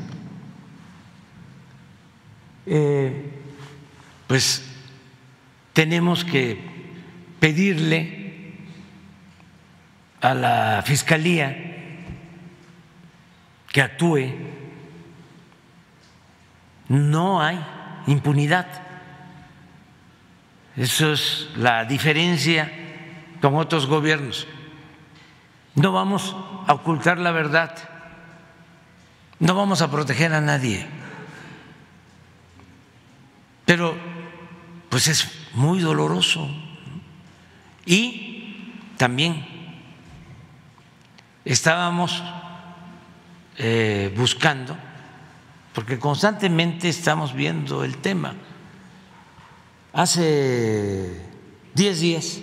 S1: eh, pues tenemos que pedirle a la Fiscalía que actúe. No hay impunidad. Eso es la diferencia con otros gobiernos. No vamos a ocultar la verdad no vamos a proteger a nadie. Pero pues es muy doloroso. Y también estábamos eh, buscando, porque constantemente estamos viendo el tema. Hace diez días,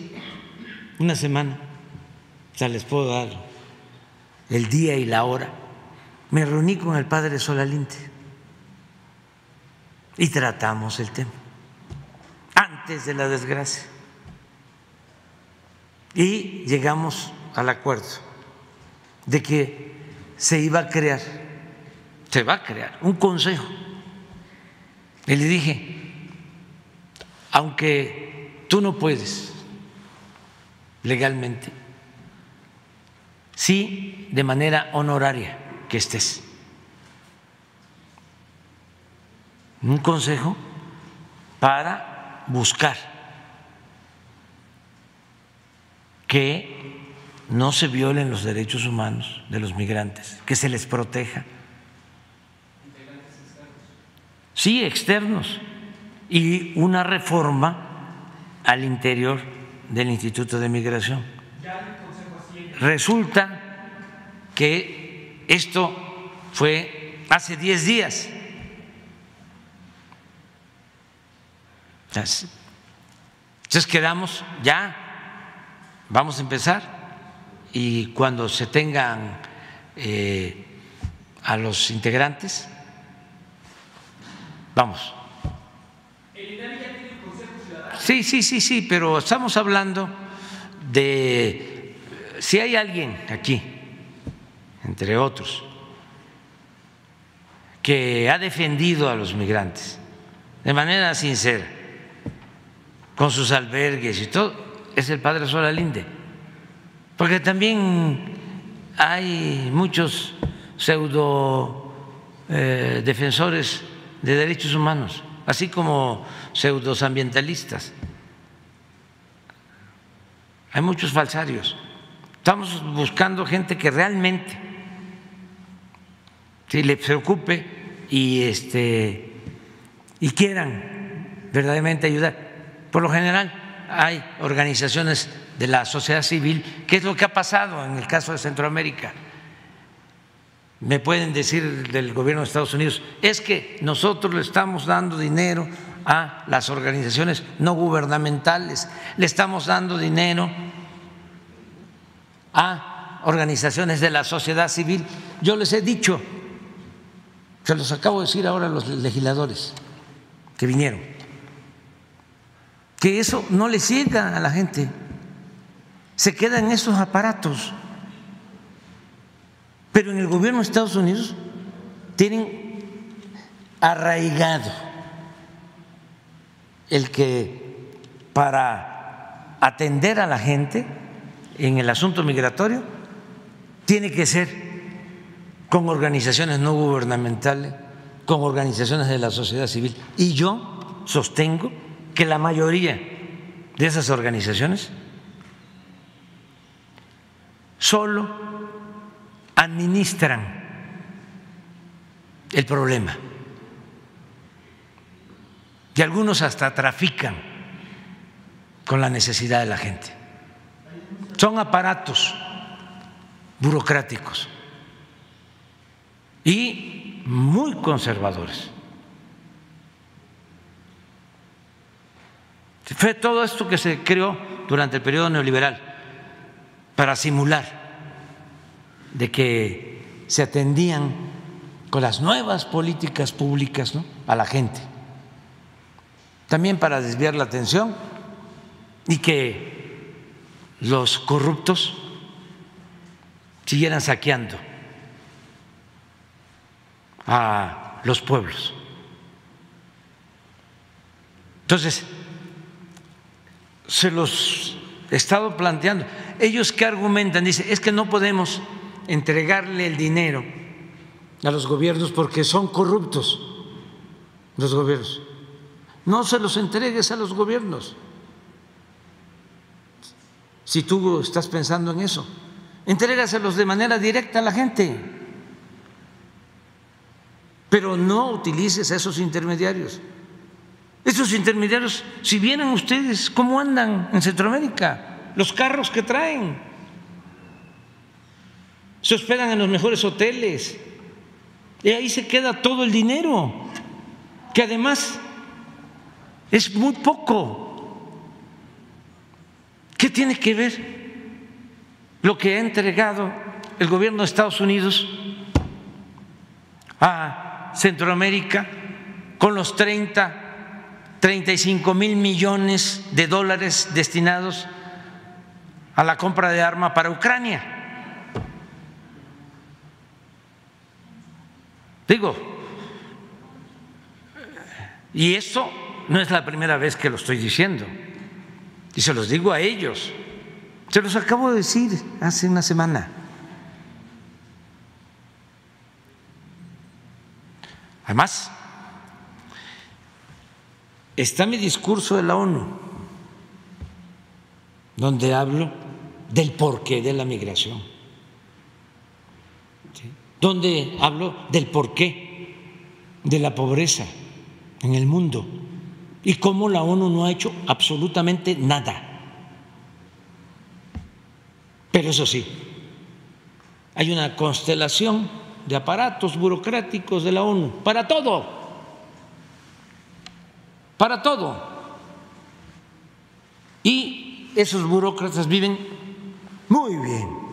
S1: una semana, ya les puedo dar el día y la hora me reuní con el padre Solalinte y tratamos el tema antes de la desgracia. Y llegamos al acuerdo de que se iba a crear, se va a crear un consejo. Y le dije, aunque tú no puedes legalmente, sí de manera honoraria que estés. Un consejo para buscar que no se violen los derechos humanos de los migrantes, que se les proteja. Sí externos, y una reforma al interior del Instituto de Migración. Resulta que esto fue hace 10 días. Entonces quedamos ya, vamos a empezar y cuando se tengan eh, a los integrantes, vamos. Sí, sí, sí, sí, pero estamos hablando de si hay alguien aquí, entre otros, que ha defendido a los migrantes de manera sincera, con sus albergues y todo, es el padre Solalinde. Porque también hay muchos pseudo eh, defensores de derechos humanos, así como pseudos ambientalistas. Hay muchos falsarios. Estamos buscando gente que realmente si le preocupe y este y quieran verdaderamente ayudar. Por lo general hay organizaciones de la sociedad civil, ¿qué es lo que ha pasado en el caso de Centroamérica? Me pueden decir del gobierno de Estados Unidos, es que nosotros le estamos dando dinero a las organizaciones no gubernamentales, le estamos dando dinero a organizaciones de la sociedad civil. Yo les he dicho, se los acabo de decir ahora a los legisladores que vinieron, que eso no les llega a la gente, se queda en esos aparatos. Pero en el gobierno de Estados Unidos tienen arraigado el que para atender a la gente en el asunto migratorio tiene que ser con organizaciones no gubernamentales, con organizaciones de la sociedad civil. Y yo sostengo que la mayoría de esas organizaciones solo administran el problema y algunos hasta trafican con la necesidad de la gente. Son aparatos burocráticos y muy conservadores. Fue todo esto que se creó durante el periodo neoliberal para simular de que se atendían con las nuevas políticas públicas a la gente también para desviar la atención y que los corruptos siguieran saqueando a los pueblos. Entonces, se los he estado planteando. Ellos que argumentan, dicen, es que no podemos entregarle el dinero a los gobiernos porque son corruptos los gobiernos. No se los entregues a los gobiernos. Si tú estás pensando en eso, entrégaselos de manera directa a la gente. Pero no utilices a esos intermediarios. Esos intermediarios, si vienen ustedes, ¿cómo andan en Centroamérica? Los carros que traen. Se hospedan en los mejores hoteles. Y ahí se queda todo el dinero. Que además es muy poco. ¿Qué tiene que ver lo que ha entregado el gobierno de Estados Unidos a Centroamérica con los 30, 35 mil millones de dólares destinados a la compra de arma para Ucrania? Digo, y eso no es la primera vez que lo estoy diciendo, y se los digo a ellos. Se los acabo de decir hace una semana. Además, está mi discurso de la ONU, donde hablo del porqué de la migración, donde hablo del porqué de la pobreza en el mundo y cómo la ONU no ha hecho absolutamente nada. Pero eso sí, hay una constelación de aparatos burocráticos de la ONU para todo, para todo. Y esos burócratas viven muy bien,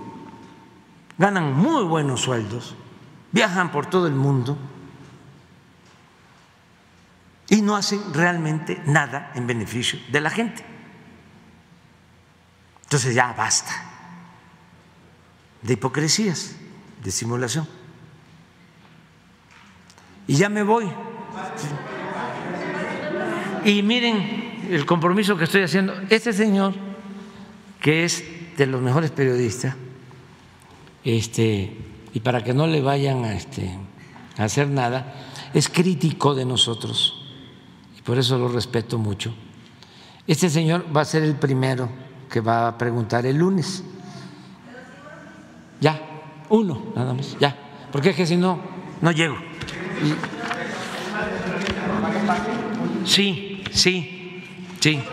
S1: ganan muy buenos sueldos, viajan por todo el mundo y no hacen realmente nada en beneficio de la gente. Entonces ya basta de hipocresías, de simulación. Y ya me voy. Y miren el compromiso que estoy haciendo. Este señor, que es de los mejores periodistas, este, y para que no le vayan a, este, a hacer nada, es crítico de nosotros por eso lo respeto mucho. Este señor va a ser el primero que va a preguntar el lunes. Ya, uno, nada más, ya. Porque es que si no, no llego. Sí, sí, sí.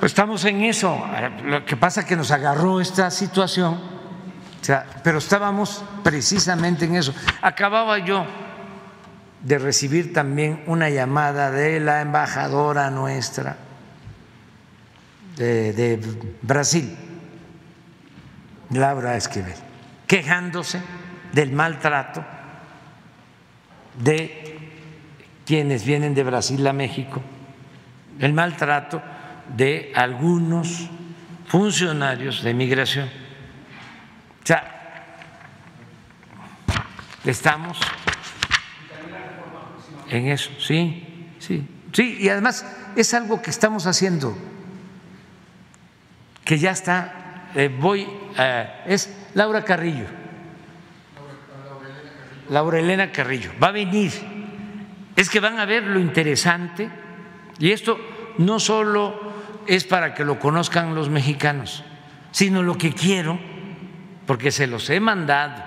S1: Pues estamos en eso. Lo que pasa es que nos agarró esta situación, pero estábamos precisamente en eso. Acababa yo de recibir también una llamada de la embajadora nuestra de, Brasil, Laura Esquivel, quejándose del maltrato de quienes vienen de Brasil a México, el maltrato de algunos funcionarios de migración. O sea, estamos en eso, sí, sí, sí, y además es algo que estamos haciendo, que ya está, eh, voy, es Laura Carrillo, Laura Elena Carrillo, va a venir, es que van a ver lo interesante, y esto no solo es para que lo conozcan los mexicanos, sino lo que quiero, porque se los he mandado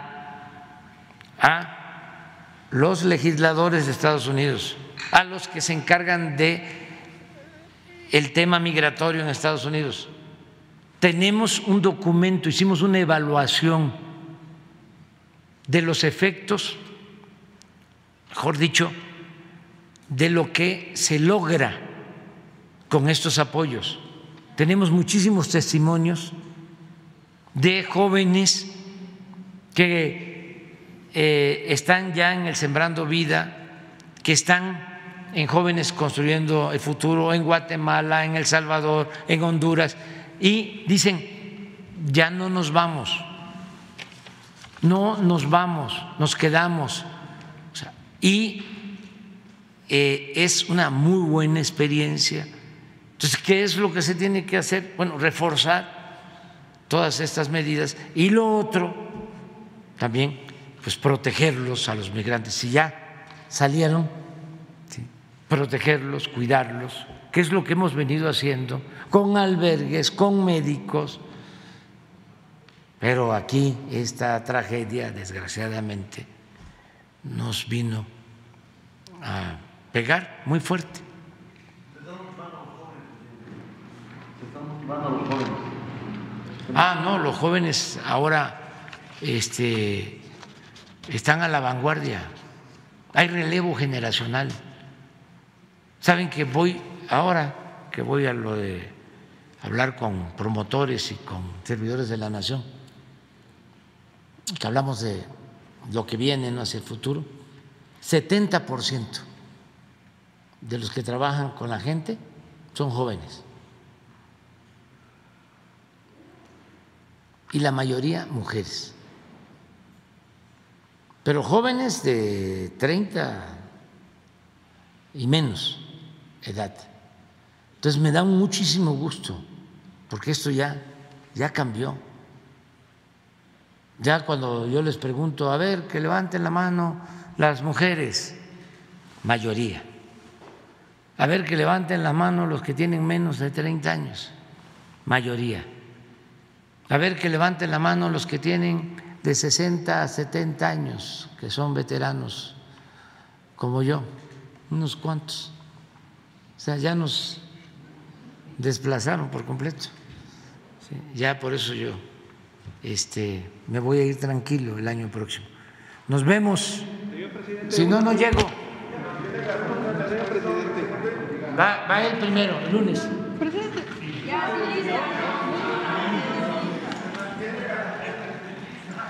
S1: a los legisladores de Estados Unidos, a los que se encargan de el tema migratorio en Estados Unidos. Tenemos un documento, hicimos una evaluación de los efectos, mejor dicho, de lo que se logra con estos apoyos. Tenemos muchísimos testimonios de jóvenes que eh, están ya en el Sembrando Vida, que están en Jóvenes Construyendo el Futuro, en Guatemala, en El Salvador, en Honduras, y dicen, ya no nos vamos, no nos vamos, nos quedamos. y eh, es una muy buena experiencia. Entonces, ¿qué es lo que se tiene que hacer? Bueno, reforzar todas estas medidas. Y lo otro, también pues protegerlos a los migrantes. Si ya salieron, protegerlos, cuidarlos, que es lo que hemos venido haciendo con albergues, con médicos. Pero aquí esta tragedia, desgraciadamente, nos vino a pegar muy fuerte. Ah, no, los jóvenes ahora este, están a la vanguardia, hay relevo generacional. Saben que voy ahora que voy a lo de hablar con promotores y con servidores de la nación, que hablamos de lo que viene ¿no? hacia el futuro, 70% de los que trabajan con la gente son jóvenes. Y la mayoría mujeres pero jóvenes de 30 y menos edad. Entonces me da muchísimo gusto, porque esto ya, ya cambió. Ya cuando yo les pregunto, a ver, que levanten la mano las mujeres, mayoría. A ver, que levanten la mano los que tienen menos de 30 años, mayoría. A ver, que levanten la mano los que tienen de 60 a 70 años, que son veteranos como yo, unos cuantos. O sea, ya nos desplazaron por completo. Ya por eso yo este, me voy a ir tranquilo el año próximo. Nos vemos. Si no, no llego. Va, va el primero, lunes.